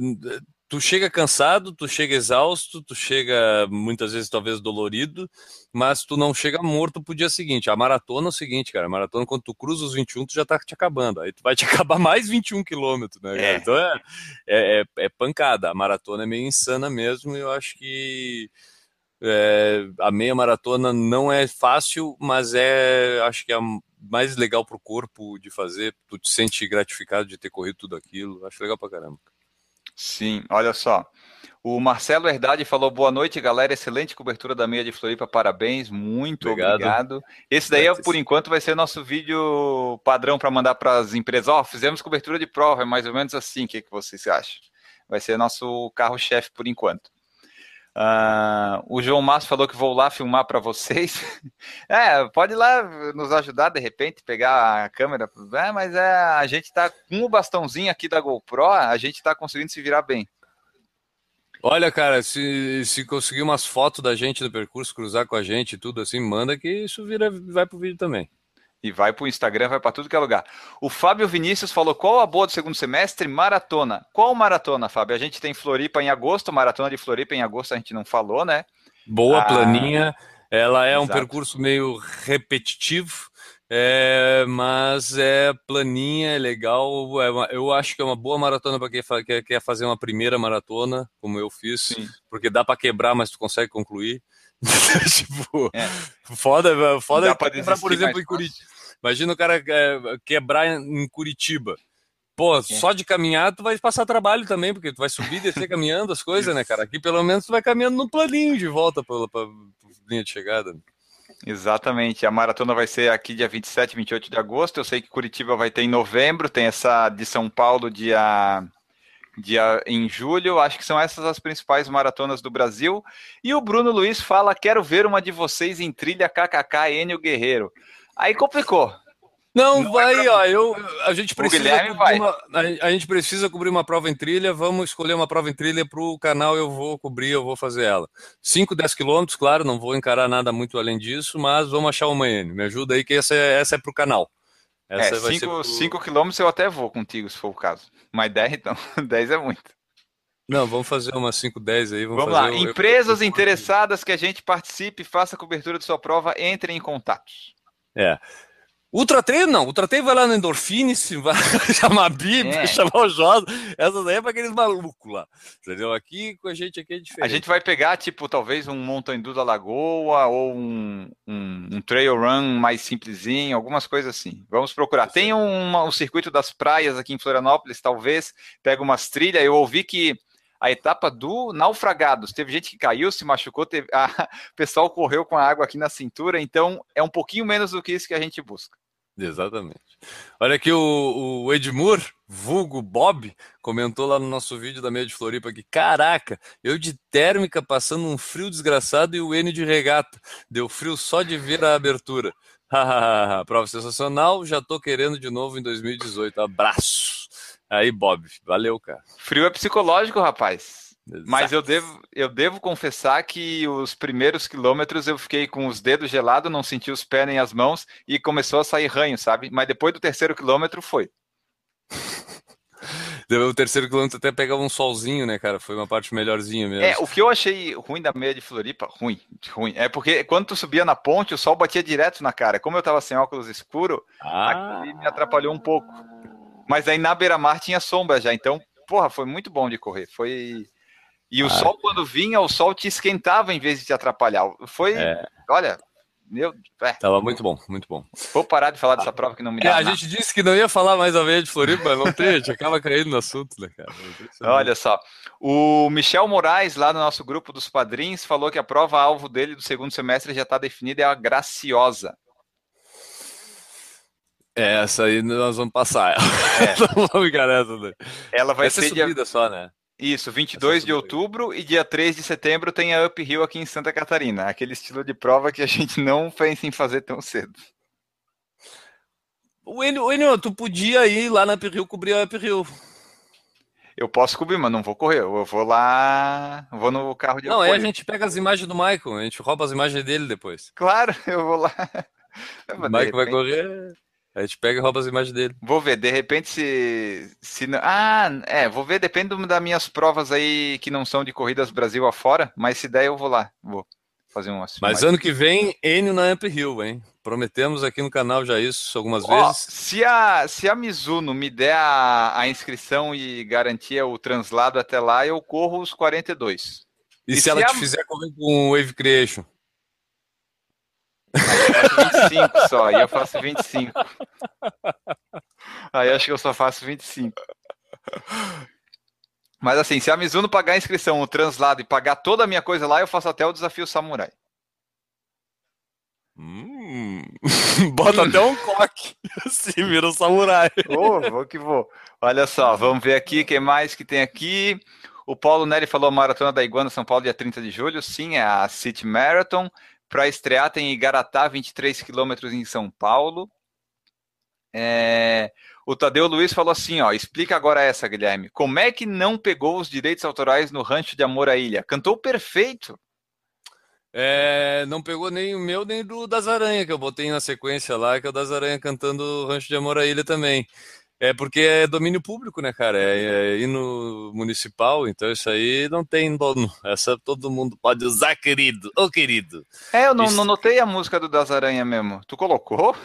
tu chega cansado, tu chega exausto, tu chega muitas vezes talvez dolorido, mas tu não chega morto pro dia seguinte. A maratona é o seguinte, cara, a maratona quando tu cruza os 21, tu já tá te acabando. Aí tu vai te acabar mais 21 quilômetros, né? É. Então é, é, é, é, pancada. A maratona é meio insana mesmo e eu acho que é, a meia maratona não é fácil, mas é, acho que é mais legal pro corpo de fazer. Tu te sente gratificado de ter corrido tudo aquilo. Acho legal pra caramba. Sim, olha só. O Marcelo Herdade falou boa noite, galera. Excelente cobertura da meia de Floripa, parabéns, muito obrigado. obrigado. Esse daí, é, por enquanto, vai ser nosso vídeo padrão para mandar para as empresas. Ó, oh, fizemos cobertura de prova, é mais ou menos assim. O que, que vocês acham? Vai ser nosso carro-chefe por enquanto. Uh, o João Márcio falou que vou lá filmar para vocês. é, pode ir lá nos ajudar de repente, pegar a câmera. É, mas é, a gente está com o bastãozinho aqui da GoPro, a gente está conseguindo se virar bem. Olha, cara, se, se conseguir umas fotos da gente do percurso, cruzar com a gente tudo assim, manda que isso vira, vai pro vídeo também. E vai para o Instagram, vai para tudo que é lugar. O Fábio Vinícius falou: qual a boa do segundo semestre? Maratona. Qual maratona, Fábio? A gente tem Floripa em agosto, maratona de Floripa em agosto, a gente não falou, né? Boa, ah, planinha. Ela é exato. um percurso meio repetitivo, é, mas é planinha, é legal. É uma, eu acho que é uma boa maratona para quem quer, fazer uma primeira maratona, como eu fiz, Sim. porque dá para quebrar, mas tu consegue concluir. tipo, é. foda, foda quebrar, por exemplo, em Curitiba. Imagina o cara é, quebrar em Curitiba. Pô, é. só de caminhar tu vai passar trabalho também, porque tu vai subir e descer caminhando as coisas, né, cara? Aqui pelo menos tu vai caminhando no planinho de volta para a linha de chegada. Exatamente. A maratona vai ser aqui dia 27, 28 de agosto. Eu sei que Curitiba vai ter em novembro, tem essa de São Paulo dia dia em julho. Acho que são essas as principais maratonas do Brasil. E o Bruno Luiz fala: quero ver uma de vocês em trilha KKK Enio Guerreiro. Aí complicou. Não, não vai, é ó, eu, a gente precisa vai. Uma, a, a, gente precisa cobrir uma prova em trilha, vamos escolher uma prova em trilha para o canal, eu vou cobrir, eu vou fazer ela. 5, 10 quilômetros, claro, não vou encarar nada muito além disso, mas vamos achar uma N. Me ajuda aí que essa é, essa é para o canal. Essa é, 5 pro... quilômetros eu até vou contigo, se for o caso. Mas 10, então, 10 é muito. Não, vamos fazer umas 5, 10 aí. Vamos, vamos lá. Empresas interessadas que a gente participe, faça a cobertura de sua prova, entrem em contato. É. Ultra Treino não, Ultra Treino vai lá no Endorfines, vai chamar a Bíblia, é. chamar o Josa, essas aí é para aqueles malucos lá, entendeu? Aqui com a gente aqui é diferente. A gente vai pegar, tipo, talvez um Dew da Lagoa ou um, um, um, Trail Run mais simplesinho, algumas coisas assim. Vamos procurar. Tem um, um circuito das praias aqui em Florianópolis, talvez, pega umas trilhas, eu ouvi que a etapa do Naufragados. Teve gente que caiu, se machucou, teve, o pessoal correu com a água aqui na cintura, então é um pouquinho menos do que isso que a gente busca. Exatamente. Olha aqui o, o Edmur, vulgo Bob, comentou lá no nosso vídeo da Meia de Floripa que caraca, eu de térmica passando um frio desgraçado e o N de regata. Deu frio só de ver a abertura. Prova sensacional, já tô querendo de novo em 2018. Abraço. Aí, Bob, valeu, cara. Frio é psicológico, rapaz. Mas eu devo, eu devo confessar que os primeiros quilômetros eu fiquei com os dedos gelados, não senti os pés nem as mãos e começou a sair ranho, sabe? Mas depois do terceiro quilômetro foi. O terceiro quilômetro até pegava um solzinho, né, cara? Foi uma parte melhorzinha mesmo. É, o que eu achei ruim da meia de Floripa, ruim, ruim, é porque quando tu subia na ponte, o sol batia direto na cara. Como eu tava sem óculos escuro, ah. me atrapalhou um pouco. Mas aí na beira-mar tinha sombra já, então, porra, foi muito bom de correr. Foi. E o ah. sol, quando vinha, o sol te esquentava em vez de te atrapalhar. Foi. É. Olha, meu, é. Tava muito bom, muito bom. Vou parar de falar dessa prova que não me dá. É, a gente disse que não ia falar mais a vez de Floripa, mas não tem, a gente acaba caindo no assunto, né, cara? Olha só, o Michel Moraes, lá no nosso grupo dos padrinhos, falou que a prova-alvo dele do segundo semestre já está definida, é a Graciosa. É, essa aí nós vamos passar. É. não vamos nessa, né? Ela vai essa ser subida dia... só, né? Isso, 22 de outubro e dia 3 de setembro tem a Uphill aqui em Santa Catarina. Aquele estilo de prova que a gente não pensa em fazer tão cedo. O Enio, tu podia ir lá na Uphill cobrir a Uphill. Eu posso cobrir, mas não vou correr. Eu vou lá, vou no carro de Não, apoio. aí a gente pega as imagens do Michael, a gente rouba as imagens dele depois. Claro, eu vou lá. O Michael vai correr. A gente pega e rouba as imagens dele. Vou ver, de repente se. se não... Ah, é, vou ver, depende das minhas provas aí que não são de corridas Brasil afora, mas se der eu vou lá. Vou fazer um. Mas ano que vem, Enio na Amp Hill, hein? Prometemos aqui no canal já isso algumas Ó, vezes. Se a, se a Mizuno me der a, a inscrição e garantia o translado até lá, eu corro os 42. E, e se, se ela a... te fizer correr com Wave Creation? Aí eu faço 25 só, aí eu faço 25. Aí acho que eu só faço 25. Mas assim, se a Mizuno pagar a inscrição, o translado e pagar toda a minha coisa lá, eu faço até o desafio samurai. Hum, bota até um coque. Se vira o samurai. Oh, vou que vou. Olha só, vamos ver aqui quem mais que tem aqui. O Paulo Neri falou Maratona da Iguana São Paulo, dia 30 de julho. Sim, é a City Marathon. Para estrear tem Igaratá, 23 quilômetros em São Paulo. É... O Tadeu Luiz falou assim, ó, explica agora essa, Guilherme. Como é que não pegou os direitos autorais no Rancho de Amor à Ilha? Cantou perfeito. É, não pegou nem o meu, nem do das Aranha, que eu botei na sequência lá, que é o das Aranha cantando Rancho de Amor à Ilha também. É porque é domínio público, né, cara? É, é hino municipal, então isso aí não tem dono. Essa todo mundo pode usar, querido. Ô, querido. É, eu não, isso... não notei a música do Das Aranha mesmo. Tu colocou?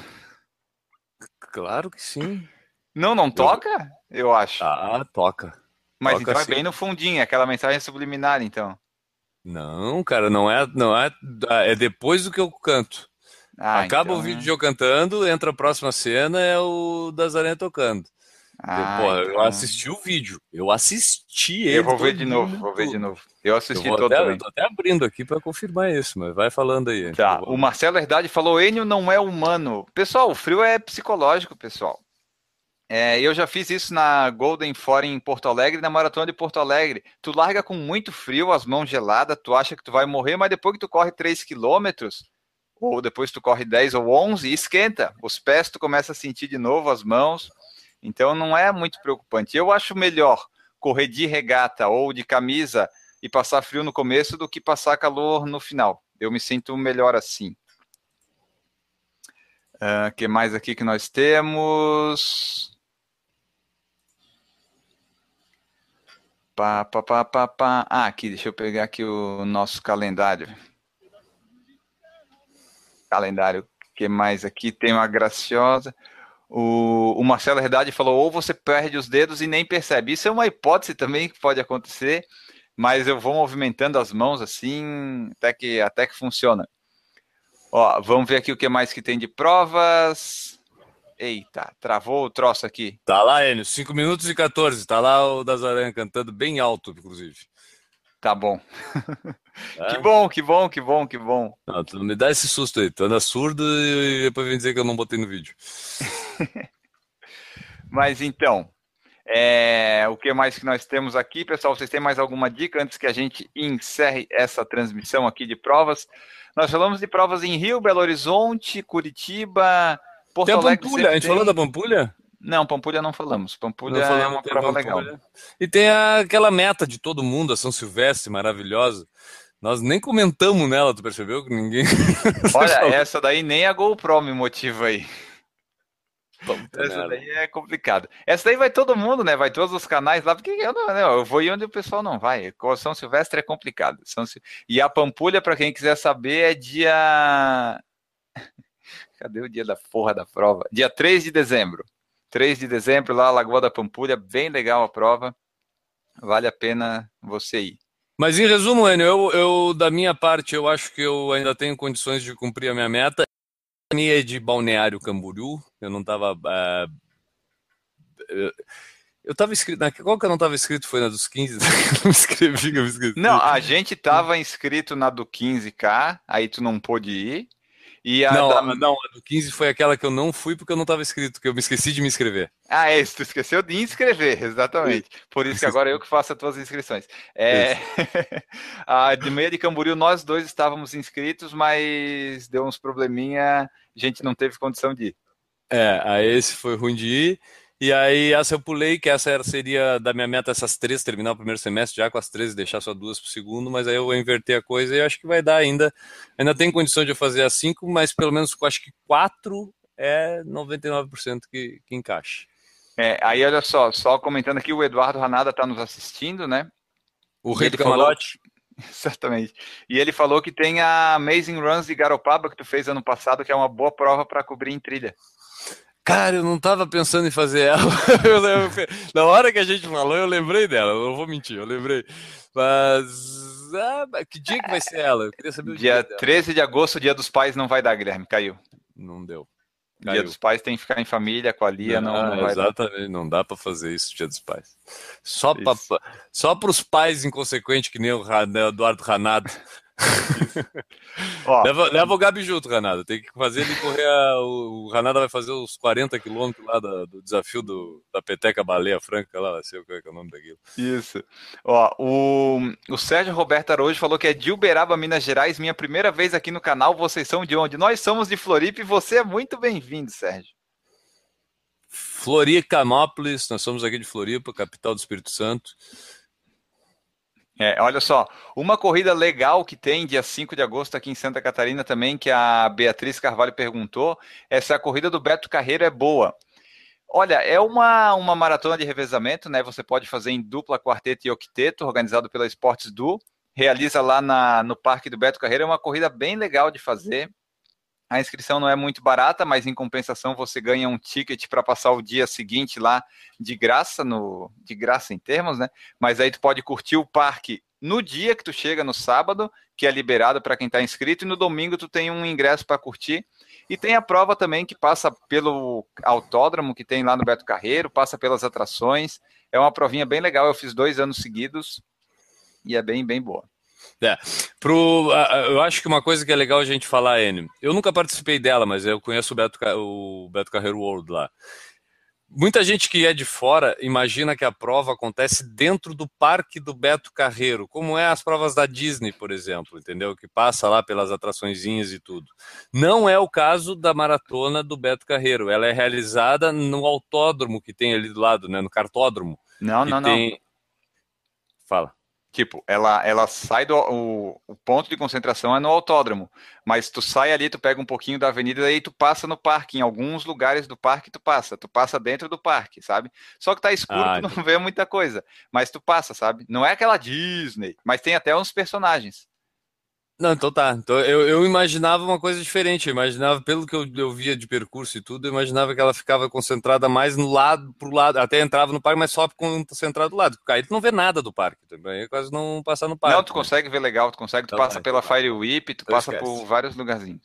Claro que sim. Não, não toca? Eu, acho. Ah, toca. Mas toca então é bem no fundinho, aquela mensagem subliminar, então. Não, cara, não é, não é, é depois do que eu canto. Ah, Acaba então... o vídeo de eu cantando, entra a próxima cena, é o das Aranha tocando. Ah, Porra, então... eu assisti o vídeo. Eu assisti ele. Eu vou ver de novo, vou ver de novo. Eu assisti eu todo até. Eu tô até abrindo aqui para confirmar isso, mas vai falando aí. Tá, o Marcelo Herdade falou: Enio não é humano. Pessoal, o frio é psicológico, pessoal. É, eu já fiz isso na Golden Forum em Porto Alegre, na Maratona de Porto Alegre. Tu larga com muito frio, as mãos geladas, tu acha que tu vai morrer, mas depois que tu corre 3 quilômetros, ou depois tu corre 10 ou 11 e esquenta. Os pés tu começa a sentir de novo as mãos. Então não é muito preocupante. Eu acho melhor correr de regata ou de camisa e passar frio no começo do que passar calor no final. Eu me sinto melhor assim. O uh, que mais aqui que nós temos? Pá, pá, pá, pá, pá. Ah, aqui, deixa eu pegar aqui o nosso calendário calendário que mais aqui? Tem uma graciosa. O, o Marcelo Herdade falou: ou você perde os dedos e nem percebe. Isso é uma hipótese também que pode acontecer, mas eu vou movimentando as mãos assim até que, até que funciona. Ó, vamos ver aqui o que mais que tem de provas. Eita, travou o troço aqui. Tá lá, Enio, 5 minutos e 14. Tá lá o das Aranha cantando bem alto, inclusive. Tá bom. É? Que bom, que bom, que bom, que bom. Não, tu me dá esse susto aí. Tu anda surdo e depois vem dizer que eu não botei no vídeo. Mas então, é, o que mais que nós temos aqui, pessoal? Vocês têm mais alguma dica antes que a gente encerre essa transmissão aqui de provas? Nós falamos de provas em Rio, Belo Horizonte, Curitiba, Porto tem a Alegre. Pampulha. A gente tem... falou da Pampulha? Não, Pampulha não falamos. Pampulha não falamos, é uma prova Pampulha. legal. E tem aquela meta de todo mundo, a São Silvestre, maravilhosa. Nós nem comentamos nela, tu percebeu que ninguém. Olha, essa daí nem a GoPro me motiva aí. essa daí é complicado. Essa daí vai todo mundo, né? Vai todos os canais lá, porque eu não, né? eu vou ir onde o pessoal não vai. São Silvestre é complicado. São... E a Pampulha, para quem quiser saber, é dia. Cadê o dia da porra da prova? Dia 3 de dezembro. 3 de dezembro, lá, Lagoa da Pampulha, bem legal a prova. Vale a pena você ir. Mas em resumo, Enio, eu, eu, da minha parte, eu acho que eu ainda tenho condições de cumprir a minha meta. A minha é de Balneário Camboriú. Eu não estava. Uh, eh, eu estava inscrito. Na, qual que eu não estava inscrito? Foi na dos 15? não escrevi, eu me. Não, a gente estava inscrito na do 15K, aí tu não pôde ir. E a não, da... não, a do 15 foi aquela que eu não fui porque eu não estava inscrito, que eu me esqueci de me inscrever. Ah, é isso, tu esqueceu de inscrever, exatamente. Por isso que agora eu que faço as tuas inscrições. É... a de meia de Camboriú, nós dois estávamos inscritos, mas deu uns probleminha, a gente não teve condição de ir. É, aí esse foi ruim de ir. E aí, essa eu pulei, que essa seria da minha meta, essas três, terminar o primeiro semestre já com as três e deixar só duas para o segundo, mas aí eu vou inverter a coisa e acho que vai dar ainda. Ainda tem condição de eu fazer as cinco, mas pelo menos acho que quatro é 99% que, que encaixe. É, aí olha só, só comentando aqui, o Eduardo Ranada está nos assistindo, né? O rei do camarote. Falou... Exatamente. E ele falou que tem a Amazing Runs de Garopaba que tu fez ano passado, que é uma boa prova para cobrir em trilha. Cara, eu não tava pensando em fazer ela. Eu, na hora que a gente falou, eu lembrei dela. Eu não vou mentir, eu lembrei. Mas. Ah, que dia que vai ser ela? Eu queria saber o dia. Dia 13 de agosto, dia dos pais, não vai dar, Guilherme. Caiu. Não deu. Caiu. Dia dos pais tem que ficar em família com a Lia, não, não, não vai Exatamente, dar. não dá para fazer isso dia dos pais. Só para só os pais inconsequentes que nem o Eduardo Ranado leva, leva, o Gabi junto, Ranada. Tem que fazer ele correr. A, o, o Ranada vai fazer os 40 quilômetros lá da, do desafio do, da Peteca Baleia Franca, lá, sei o que é, o nome daquilo. Isso. Ó, o, o Sérgio Roberto Araújo falou que é de Uberaba, Minas Gerais. Minha primeira vez aqui no canal. Vocês são de onde? Nós somos de Floripa e você é muito bem-vindo, Sérgio. Floricanópolis, nós somos aqui de Floripa, capital do Espírito Santo. É, olha só, uma corrida legal que tem dia 5 de agosto aqui em Santa Catarina também, que a Beatriz Carvalho perguntou, é corrida do Beto Carreiro é boa. Olha, é uma, uma maratona de revezamento, né? Você pode fazer em dupla, quarteto e octeto, organizado pela Esportes Du. Realiza lá na, no Parque do Beto Carreiro. É uma corrida bem legal de fazer. A inscrição não é muito barata, mas em compensação você ganha um ticket para passar o dia seguinte lá de graça, no, de graça em termos, né? Mas aí tu pode curtir o parque no dia que tu chega no sábado, que é liberado para quem está inscrito, e no domingo tu tem um ingresso para curtir. E tem a prova também que passa pelo autódromo que tem lá no Beto Carreiro, passa pelas atrações. É uma provinha bem legal. Eu fiz dois anos seguidos e é bem, bem boa. É. Pro, eu acho que uma coisa que é legal a gente falar, Enio, eu nunca participei dela, mas eu conheço o Beto, o Beto Carreiro World lá. Muita gente que é de fora imagina que a prova acontece dentro do parque do Beto Carreiro, como é as provas da Disney, por exemplo, entendeu? Que passa lá pelas atraçõezinhas e tudo. Não é o caso da maratona do Beto Carreiro. Ela é realizada no autódromo que tem ali do lado, né? No cartódromo. Não, não, tem... não. Fala. Tipo, ela, ela sai do. O, o, ponto de concentração é no autódromo. Mas tu sai ali, tu pega um pouquinho da avenida e aí tu passa no parque. Em alguns lugares do parque tu passa. Tu passa dentro do parque, sabe? Só que tá escuro, ah, tu não vê muita coisa. Mas tu passa, sabe? Não é aquela Disney, mas tem até uns personagens. Não, então tá. Então, eu, eu imaginava uma coisa diferente. Eu imaginava, pelo que eu, eu via de percurso e tudo, eu imaginava que ela ficava concentrada mais no lado, pro lado, até entrava no parque, mas só concentrada do lado. Porque aí tu não vê nada do parque também, é quase não passar no parque. Não, tu né? consegue ver legal, tu consegue, tu então, passa tá, pela Fire Whip, tu então passa esquece. por vários lugarzinhos.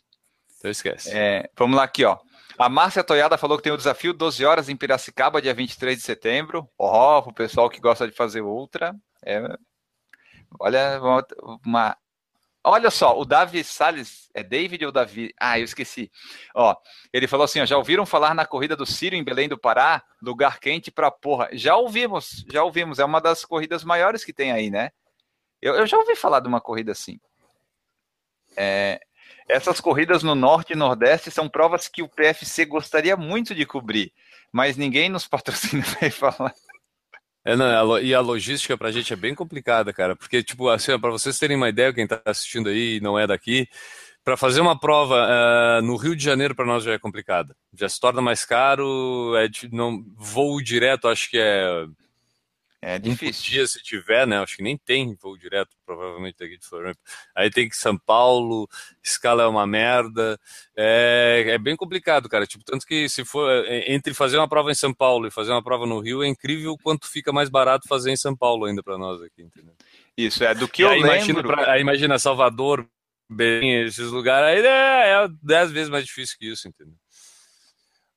Então esquece. É, vamos lá aqui, ó. A Márcia Toyada falou que tem o desafio 12 horas em Piracicaba, dia 23 de setembro. Ó, oh, pro pessoal que gosta de fazer ultra. É, olha, uma, uma Olha só, o Davi Salles, é David ou Davi? Ah, eu esqueci. Ó, ele falou assim: ó, já ouviram falar na corrida do Círio em Belém do Pará? Lugar quente pra porra. Já ouvimos, já ouvimos. É uma das corridas maiores que tem aí, né? Eu, eu já ouvi falar de uma corrida assim. É, Essas corridas no Norte e Nordeste são provas que o PFC gostaria muito de cobrir, mas ninguém nos patrocina para falar. É, não, e a logística para a gente é bem complicada, cara, porque, tipo, assim, para vocês terem uma ideia, quem está assistindo aí e não é daqui, para fazer uma prova uh, no Rio de Janeiro para nós já é complicada. Já se torna mais caro, é não voo direto, acho que é é difícil. Um dia se tiver, né? Acho que nem tem voo direto, provavelmente daqui de Floripa. Aí tem que São Paulo, escala é uma merda. É, é bem complicado, cara. Tipo, tanto que se for é, entre fazer uma prova em São Paulo e fazer uma prova no Rio, é incrível quanto fica mais barato fazer em São Paulo ainda para nós aqui, entendeu? Isso, é do que e eu aí, lembro. Imagina, pra, aí imagina Salvador, bem esses lugares, aí é, é dez vezes mais difícil que isso, entendeu?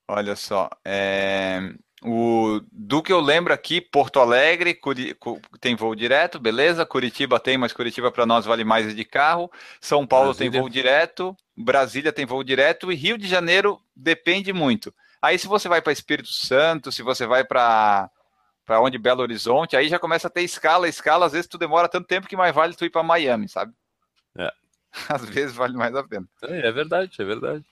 Olha só, é... O, do que eu lembro aqui, Porto Alegre Curi, tem voo direto, beleza? Curitiba tem, mas Curitiba para nós vale mais de carro. São Paulo Brasília. tem voo direto, Brasília tem voo direto e Rio de Janeiro depende muito. Aí se você vai para Espírito Santo, se você vai para para onde Belo Horizonte, aí já começa a ter escala, escala, às vezes tu demora tanto tempo que mais vale tu ir para Miami, sabe? É. Às vezes vale mais a pena. É, é verdade, é verdade.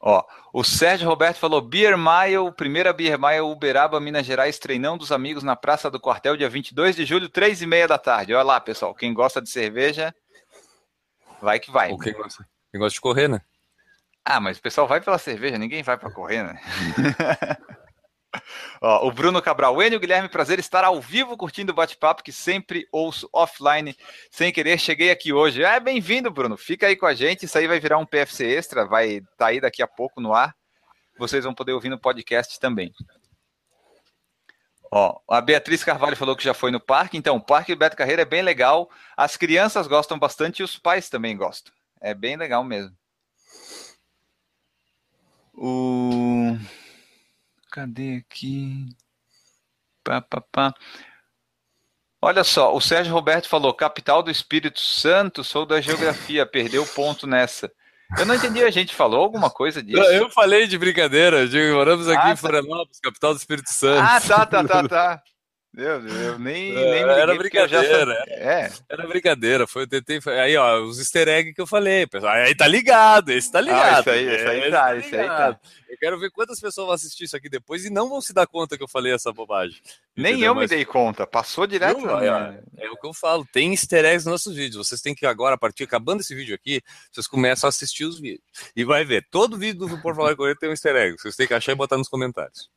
Ó, o Sérgio Roberto falou: Beer Mile, primeira Beer Mile Uberaba, Minas Gerais, treinão dos amigos na Praça do Quartel, dia 22 de julho, 3 e meia da tarde. Olha lá, pessoal, quem gosta de cerveja, vai que vai. Ou quem gosta, quem gosta de correr, né? Ah, mas o pessoal vai pela cerveja, ninguém vai para correr, né? Ó, o Bruno Cabral, Enio Guilherme, prazer estar ao vivo curtindo o bate-papo que sempre ouço offline sem querer. Cheguei aqui hoje. É bem-vindo, Bruno. Fica aí com a gente. Isso aí vai virar um PFC extra, vai estar tá aí daqui a pouco no ar. Vocês vão poder ouvir no podcast também. Ó, a Beatriz Carvalho falou que já foi no parque. Então, o Parque Beto Carreira é bem legal. As crianças gostam bastante e os pais também gostam. É bem legal mesmo. O Cadê aqui? Pá, pá, pá. Olha só, o Sérgio Roberto falou: capital do Espírito Santo, sou da geografia, perdeu ponto nessa. Eu não entendi, a gente falou alguma coisa disso? Eu falei de brincadeira, digo, moramos aqui ah, em tá. Florianópolis, capital do Espírito Santo. Ah, tá, tá, tá, tá. Eu, eu nem, nem me Era brincadeira. É. Era brincadeira. Foi, eu tentei. Aí, ó, os easter eggs que eu falei. Pessoal, aí tá ligado, esse tá ligado. Ah, isso aí, isso aí, tá, esse aí tá. Eu quero ver quantas pessoas vão assistir isso aqui depois e não vão se dar conta que eu falei essa bobagem. Nem Entendeu? eu Mas... me dei conta, passou direto. Eu, é, é, o que eu falo, tem easter eggs nos nossos vídeos. Vocês têm que agora, a partir, acabando esse vídeo aqui, vocês começam a assistir os vídeos. E vai ver, todo vídeo do Por Falar Correto tem um easter egg. Vocês têm que achar e botar nos comentários.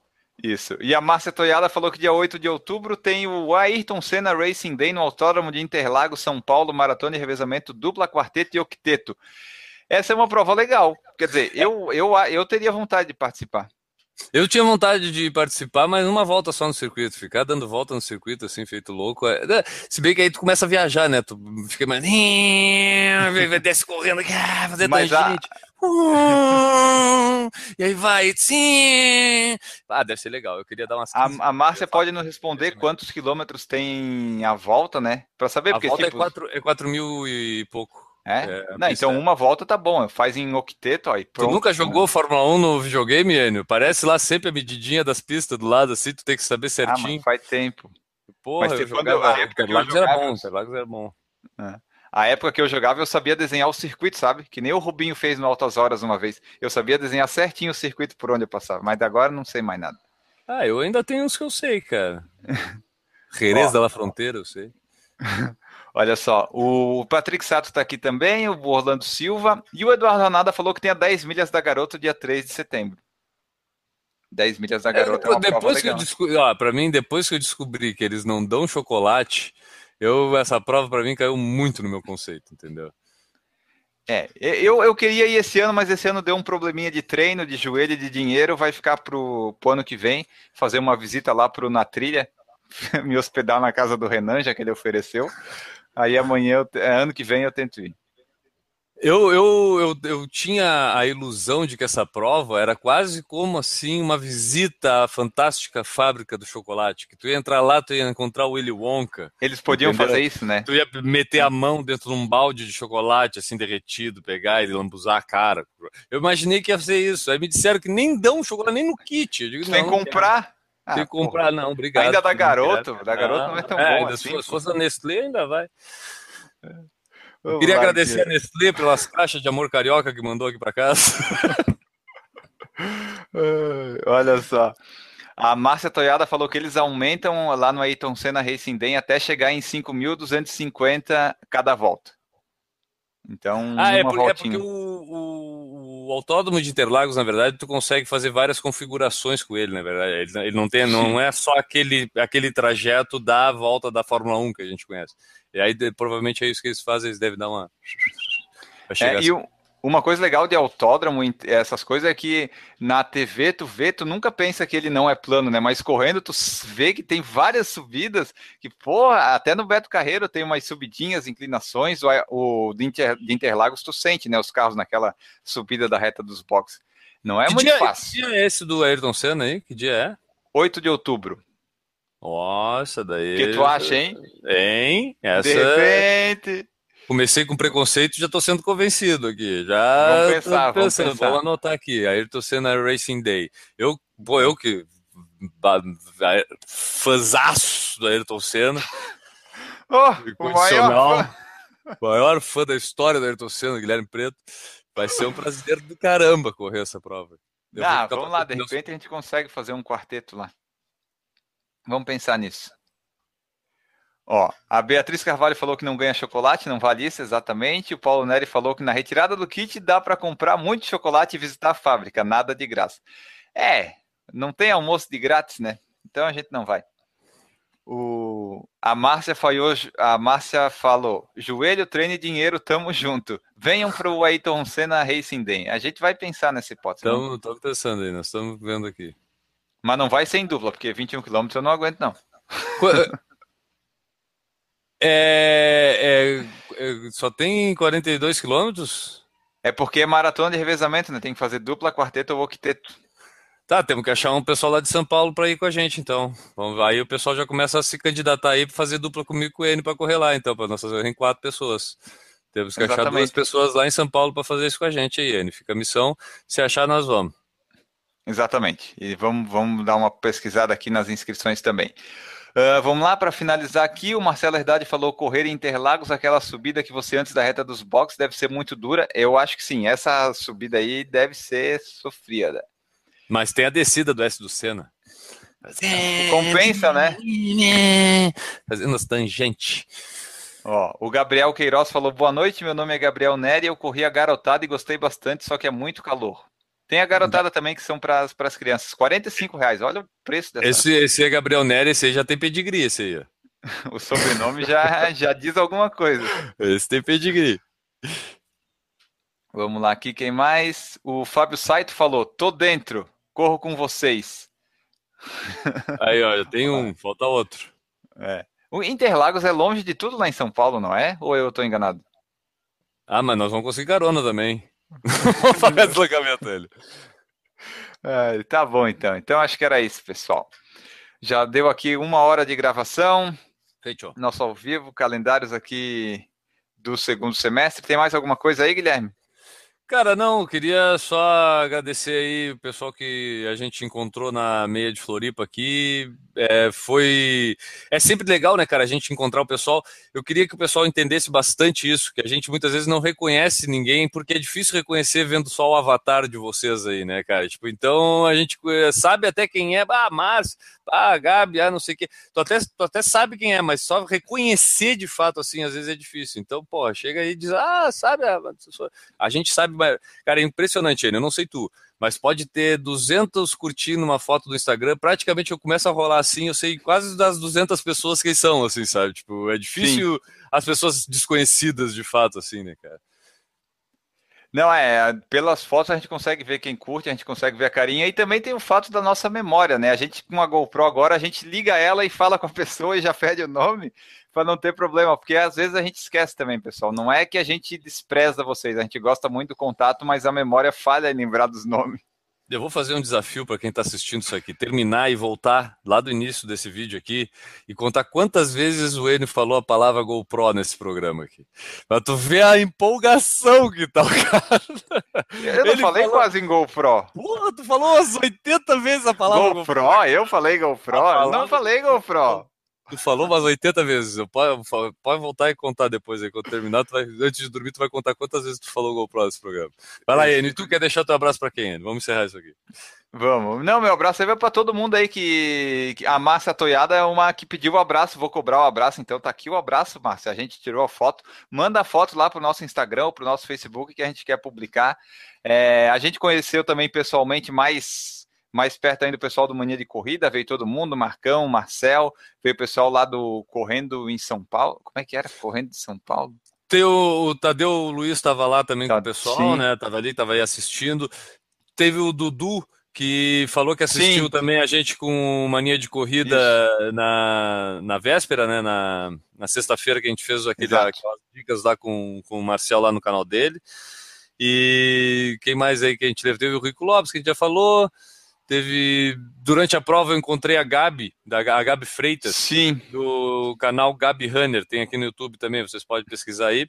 Isso. E a Márcia Toyada falou que dia 8 de outubro tem o Ayrton Senna Racing Day no Autódromo de Interlagos, São Paulo, maratona e revezamento dupla, quarteto e octeto. Essa é uma prova legal. Quer dizer, eu, eu, eu teria vontade de participar. Eu tinha vontade de participar, mas uma volta só no circuito, ficar dando volta no circuito assim, feito louco. É... Né, se bem que aí tu começa a viajar, né? Tu fica mais. Desce correndo, fazer mas tangente. A... e aí vai, sim. Ah, deve ser legal. Eu queria dar umas. A, a Márcia pode nos responder quantos quilômetros tem a volta, né? Para saber, a porque volta tipo... é, 4, é 4 mil e pouco. É? é não, então é... uma volta tá bom. Faz em octeto, aí. Pronto. Tu nunca jogou Fórmula 1 no videogame, Enio? Parece lá sempre a medidinha das pistas do lado, assim, tu tem que saber certinho. Ah, faz tempo. Porra, mas eu jogava... Eu, Interlagos era bom, Interlagos era bom. É. A época que eu jogava, eu sabia desenhar o circuito, sabe? Que nem o Rubinho fez no Altas Horas uma vez. Eu sabia desenhar certinho o circuito por onde eu passava, mas agora não sei mais nada. Ah, eu ainda tenho uns que eu sei, cara. Jerez da La Fronteira, eu sei. Olha só, o Patrick Sato está aqui também, o Orlando Silva, e o Eduardo Ranada falou que tem a 10 milhas da garota dia 3 de setembro. 10 milhas da é, garota é, é depois que eu descobri, ó, para mim, depois que eu descobri que eles não dão chocolate, eu essa prova para mim caiu muito no meu conceito, entendeu? É, eu, eu queria ir esse ano, mas esse ano deu um probleminha de treino, de joelho, de dinheiro. Vai ficar pro, pro ano que vem fazer uma visita lá pro Na Trilha, me hospedar na casa do Renan, já que ele ofereceu. Aí amanhã, eu, é, ano que vem, eu tento ir. Eu, eu, eu, eu, tinha a ilusão de que essa prova era quase como assim uma visita à fantástica fábrica do chocolate. Que tu ia entrar lá, tu ia encontrar o Willy Wonka. Eles podiam entendeu? fazer isso, né? Tu ia meter a mão dentro de um balde de chocolate assim derretido, pegar e lambuzar a cara. Eu imaginei que ia fazer isso. Aí me disseram que nem dão chocolate nem no kit. Eu digo, Sem comprar. Ah, Tem que comprar, porra. não, obrigado. Ainda da garoto, da garoto não é tão ah, bom assim. Se fosse a Nestlé, ainda vai. É. Vamos Queria agradecer a Nestlé pelas caixas de amor carioca que mandou aqui para casa. Olha só. A Márcia Toyada falou que eles aumentam lá no Ayrton Senna Racing Day até chegar em 5.250 cada volta. Então, ah, é, porque, é porque o, o, o, autódromo de Interlagos, na verdade, tu consegue fazer várias configurações com ele, na verdade. Ele, ele não tem, não é só aquele, aquele trajeto da volta da Fórmula 1 que a gente conhece. E aí, de, provavelmente é isso que eles fazem, eles devem dar uma. É, assim. e, o, uma coisa legal de autódromo, essas coisas, é que na TV tu vê, tu nunca pensa que ele não é plano, né? Mas correndo tu vê que tem várias subidas, que, porra, até no Beto Carreiro tem umas subidinhas, inclinações, o, o de, Inter, de Interlagos tu sente, né? Os carros naquela subida da reta dos boxes. Não é que muito dia, fácil. Que dia é esse do Ayrton Senna aí? Que dia é? 8 de outubro. Nossa, daí. O que tu acha, hein? Hein? Essa... De repente. Comecei com preconceito e já estou sendo convencido aqui. Já vamos pensar, vamos, pensando, vamos anotar aqui. Ayrton Senna Racing Day. Eu, pô, eu que fãzaço do Ayrton Senna. Oh, o maior fã. maior fã da história do Ayrton Senna, Guilherme Preto. Vai ser um prazer do caramba correr essa prova. Eu ah, vamos lá, de repente a gente consegue fazer um quarteto lá. Vamos pensar nisso. Ó, a Beatriz Carvalho falou que não ganha chocolate, não vale isso exatamente. O Paulo Neri falou que na retirada do kit dá para comprar muito chocolate e visitar a fábrica, nada de graça. É, não tem almoço de grátis, né? Então a gente não vai. O, a Márcia falou, a Márcia falou: joelho, treino e dinheiro, tamo junto. Venham para o Ayrton Senna Racing Day. A gente vai pensar nessa hipótese. Estamos pensando aí, nós estamos vendo aqui. Mas não vai sem dupla, porque 21 km eu não aguento, não. É, é, é, só tem 42 quilômetros? É porque é maratona de revezamento, né? Tem que fazer dupla, quarteto ou octeto. Tá, temos que achar um pessoal lá de São Paulo para ir com a gente, então. Vamos, aí o pessoal já começa a se candidatar aí para fazer dupla comigo com o N para correr lá, então, para nós fazermos em quatro pessoas. Temos que Exatamente. achar duas pessoas lá em São Paulo para fazer isso com a gente aí, N. Fica a missão. Se achar, nós vamos. Exatamente. E vamos, vamos dar uma pesquisada aqui nas inscrições também. Uh, vamos lá, para finalizar aqui, o Marcelo Herdade falou correr em Interlagos, aquela subida que você antes da reta dos boxes deve ser muito dura. Eu acho que sim, essa subida aí deve ser sofrida. Mas tem a descida do S do Senna. Compensa, né? Fazendo as tangentes. Ó, o Gabriel Queiroz falou: Boa noite, meu nome é Gabriel Neri, eu corri a garotada e gostei bastante, só que é muito calor. Tem a garotada também que são para as crianças. 45 reais, olha o preço dessa. Esse, esse é Gabriel Nery, esse aí já tem pedigree, esse aí. o sobrenome já, já diz alguma coisa. Esse tem pedigree. Vamos lá, aqui quem mais? O Fábio Saito falou: tô dentro, corro com vocês. Aí, olha, tem um, falta outro. É. O Interlagos é longe de tudo lá em São Paulo, não é? Ou eu estou enganado? Ah, mas nós vamos conseguir carona também. Vou pagar deslocamento dele. É, tá bom, então. Então acho que era isso, pessoal. Já deu aqui uma hora de gravação. Feito. Nosso ao vivo, calendários aqui do segundo semestre. Tem mais alguma coisa aí, Guilherme? Cara, não, queria só agradecer aí o pessoal que a gente encontrou na meia de Floripa aqui. É, foi. É sempre legal, né, cara, a gente encontrar o pessoal. Eu queria que o pessoal entendesse bastante isso, que a gente muitas vezes não reconhece ninguém, porque é difícil reconhecer vendo só o avatar de vocês aí, né, cara? Tipo, então a gente eh, sabe até quem é, ah, mas, ah, Gabi, ah, não sei o quê. Tu até, tu até sabe quem é, mas só reconhecer de fato, assim, às vezes é difícil. Então, pô, chega aí e diz, ah, sabe, a gente sabe Cara, é impressionante, ele. Eu não sei tu, mas pode ter 200 curtindo uma foto do Instagram. Praticamente eu começo a rolar assim, eu sei quase das 200 pessoas quem são, assim, sabe? Tipo, é difícil Sim. as pessoas desconhecidas de fato, assim, né, cara? Não, é, pelas fotos a gente consegue ver quem curte, a gente consegue ver a carinha e também tem o fato da nossa memória, né? A gente com a GoPro agora, a gente liga ela e fala com a pessoa e já pede o nome para não ter problema, porque às vezes a gente esquece também, pessoal. Não é que a gente despreza vocês, a gente gosta muito do contato, mas a memória falha em lembrar dos nomes. Eu vou fazer um desafio para quem está assistindo isso aqui, terminar e voltar lá do início desse vídeo aqui e contar quantas vezes o Enio falou a palavra GoPro nesse programa aqui. Para tu ver a empolgação que tá o cara. Eu não Ele falei falou... quase em GoPro. Porra, tu falou umas 80 vezes a palavra GoPro. GoPro. Eu falei GoPro, eu não falei GoPro. Tu falou umas 80 vezes. Pode, pode voltar e contar depois aí. Quando terminar, vai, antes de dormir, tu vai contar quantas vezes tu falou GoPro nesse programa. Vai lá, Enio. E tu quer deixar teu abraço para quem, Enio? Vamos encerrar isso aqui. Vamos. Não, meu abraço aí vai para todo mundo aí que, que a Márcia Toiada é uma que pediu o um abraço. Vou cobrar o um abraço, então tá aqui o abraço, Márcia. A gente tirou a foto. Manda a foto lá pro nosso Instagram pro nosso Facebook que a gente quer publicar. É, a gente conheceu também pessoalmente mais mais perto ainda o pessoal do Mania de Corrida, veio todo mundo, Marcão, Marcel, veio o pessoal lá do Correndo em São Paulo. Como é que era? Correndo de São Paulo? Tem o, o Tadeu Luiz estava lá também tá, com o pessoal, sim. né? Tava ali, tava aí assistindo. Teve o Dudu, que falou que assistiu Sim. também a gente com Mania de Corrida na, na véspera, né? Na, na sexta-feira que a gente fez aquele, aquelas dicas lá com, com o Marcel lá no canal dele. E quem mais aí que a gente teve? Teve o Rico Lopes, que a gente já falou. Teve. Durante a prova eu encontrei a Gabi, da a Gabi Freitas, Sim. do canal Gabi Runner, tem aqui no YouTube também, vocês podem pesquisar aí.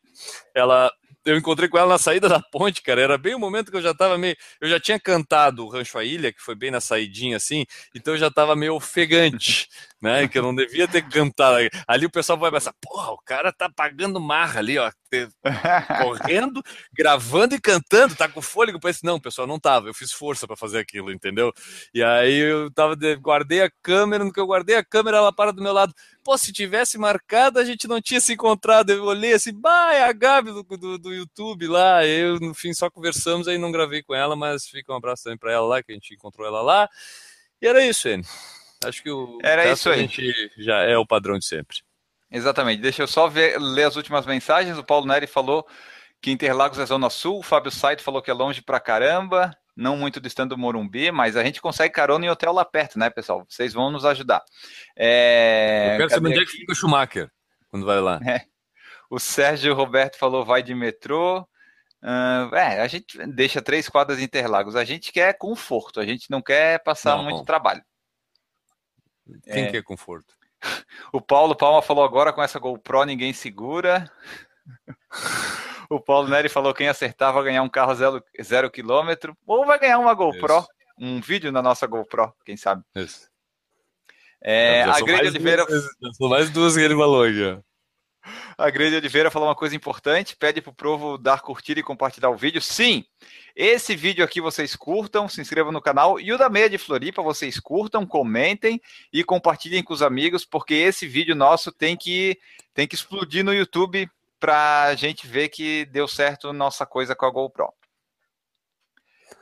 Ela. Eu encontrei com ela na saída da ponte, cara. Era bem o momento que eu já tava meio. Eu já tinha cantado o Rancho à Ilha, que foi bem na saidinha assim, então eu já tava meio ofegante né? Que eu não devia ter cantado. Ali o pessoal vai pensar, porra, o cara tá pagando marra ali, ó, correndo, gravando e cantando, tá com fôlego para isso. Não, pessoal, não tava. Eu fiz força para fazer aquilo, entendeu? E aí eu tava, guardei a câmera, no que eu guardei a câmera, ela para do meu lado. Pô, se tivesse marcado, a gente não tinha se encontrado. Eu olhei assim, bah, é a Gabi do, do, do YouTube lá. Eu, no fim, só conversamos, aí não gravei com ela, mas fica um abraço também para ela lá, que a gente encontrou ela lá. E era isso, N. Acho que o Era isso aí. a gente já é o padrão de sempre. Exatamente. Deixa eu só ver, ler as últimas mensagens. O Paulo Neri falou que Interlagos é Zona Sul. O Fábio Saito falou que é longe pra caramba. Não muito distante do Morumbi, mas a gente consegue carona em hotel lá perto, né, pessoal? Vocês vão nos ajudar. É... Eu quero saber onde é que fica o Schumacher quando vai lá. É. O Sérgio Roberto falou vai de metrô. Uh, é, a gente deixa três quadras de Interlagos. A gente quer conforto, a gente não quer passar não, muito trabalho. Quem é... quer conforto? O Paulo Palma falou agora com essa GoPro ninguém segura. o Paulo Neri falou quem acertar vai ganhar um carro zero, zero quilômetro ou vai ganhar uma GoPro, Isso. um vídeo na nossa GoPro, quem sabe. Isso. É, a Grande Oliveira. Duas, são mais duas que ele falou aqui. A Grande Oliveira falou uma coisa importante: pede para o Provo dar curtir e compartilhar o vídeo. Sim, esse vídeo aqui vocês curtam, se inscrevam no canal. E o da Meia de Floripa vocês curtam, comentem e compartilhem com os amigos, porque esse vídeo nosso tem que, tem que explodir no YouTube para a gente ver que deu certo nossa coisa com a GoPro.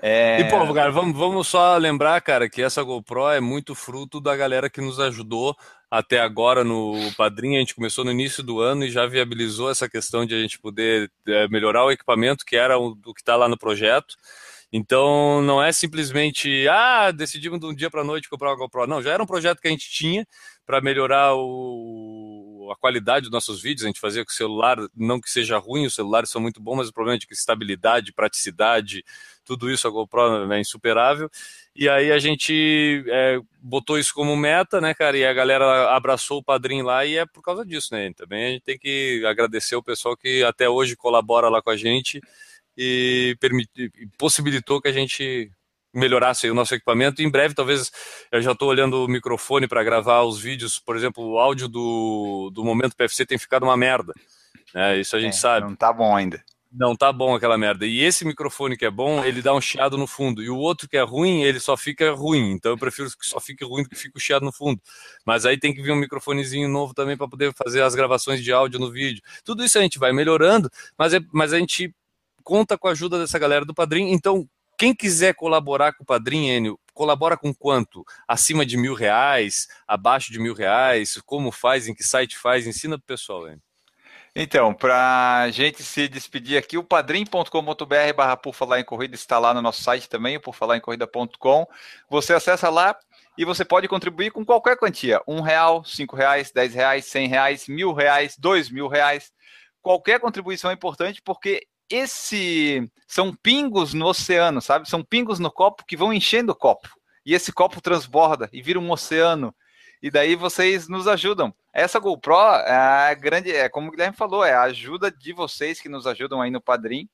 É... E, pô, cara, vamos, vamos só lembrar, cara, que essa GoPro é muito fruto da galera que nos ajudou até agora no Padrinho. A gente começou no início do ano e já viabilizou essa questão de a gente poder é, melhorar o equipamento, que era o que está lá no projeto. Então, não é simplesmente, ah, decidimos de um dia para a noite comprar uma GoPro. Não, já era um projeto que a gente tinha para melhorar o, a qualidade dos nossos vídeos. A gente fazia com o celular, não que seja ruim, os celulares são muito bons, mas o problema é de estabilidade, praticidade, tudo isso a GoPro é insuperável. E aí a gente é, botou isso como meta, né, cara? E a galera abraçou o padrinho lá e é por causa disso, né? Também a gente tem que agradecer o pessoal que até hoje colabora lá com a gente e, permiti, possibilitou que a gente melhorasse o nosso equipamento. Em breve, talvez, eu já estou olhando o microfone para gravar os vídeos. Por exemplo, o áudio do, do Momento PFC tem ficado uma merda. Né? Isso a gente é, sabe. Não tá bom ainda. Não tá bom aquela merda. E esse microfone que é bom, ele dá um chiado no fundo. E o outro que é ruim, ele só fica ruim. Então eu prefiro que só fique ruim do que fique o chiado no fundo. Mas aí tem que vir um microfonezinho novo também para poder fazer as gravações de áudio no vídeo. Tudo isso a gente vai melhorando, mas, é, mas a gente conta com a ajuda dessa galera do Padrim. Então, quem quiser colaborar com o Padrim, Enio, colabora com quanto? Acima de mil reais? Abaixo de mil reais? Como faz? Em que site faz? Ensina pro pessoal, Enio. Então, para a gente se despedir aqui, o padrim.com.br barra por falar em corrida está lá no nosso site também, por falar em corrida.com. Você acessa lá e você pode contribuir com qualquer quantia, um real, cinco reais, dez reais, cem reais, mil reais, dois mil reais. Qualquer contribuição é importante porque esse são pingos no oceano, sabe? São pingos no copo que vão enchendo o copo. E esse copo transborda e vira um oceano. E daí vocês nos ajudam. Essa GoPro é grande, é como o Guilherme falou, é a ajuda de vocês que nos ajudam aí no Padrim.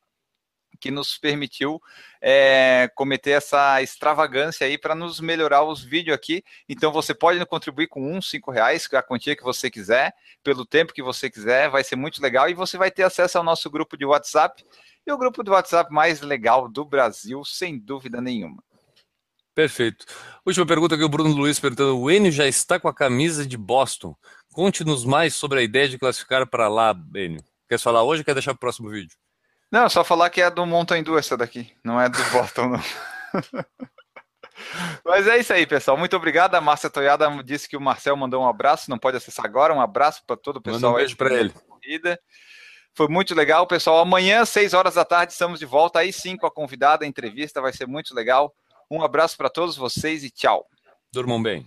Que nos permitiu é, cometer essa extravagância aí para nos melhorar os vídeos aqui. Então você pode contribuir com um, cinco reais, a quantia que você quiser, pelo tempo que você quiser, vai ser muito legal e você vai ter acesso ao nosso grupo de WhatsApp e o grupo de WhatsApp mais legal do Brasil, sem dúvida nenhuma. Perfeito. Última pergunta aqui, o Bruno Luiz perguntando: o Enio já está com a camisa de Boston. Conte-nos mais sobre a ideia de classificar para lá, Enio. Quer falar hoje ou quer deixar para o próximo vídeo? Não, só falar que é do Mountain Dew essa daqui, não é do Boston, não. Mas é isso aí, pessoal. Muito obrigado. A Márcia Toiada disse que o Marcel mandou um abraço, não pode acessar agora. Um abraço para todo o pessoal. Manda um beijo para ele. Corrida. Foi muito legal, pessoal. Amanhã, 6 horas da tarde, estamos de volta. Aí sim, com a convidada, a entrevista vai ser muito legal. Um abraço para todos vocês e tchau. Durmam bem.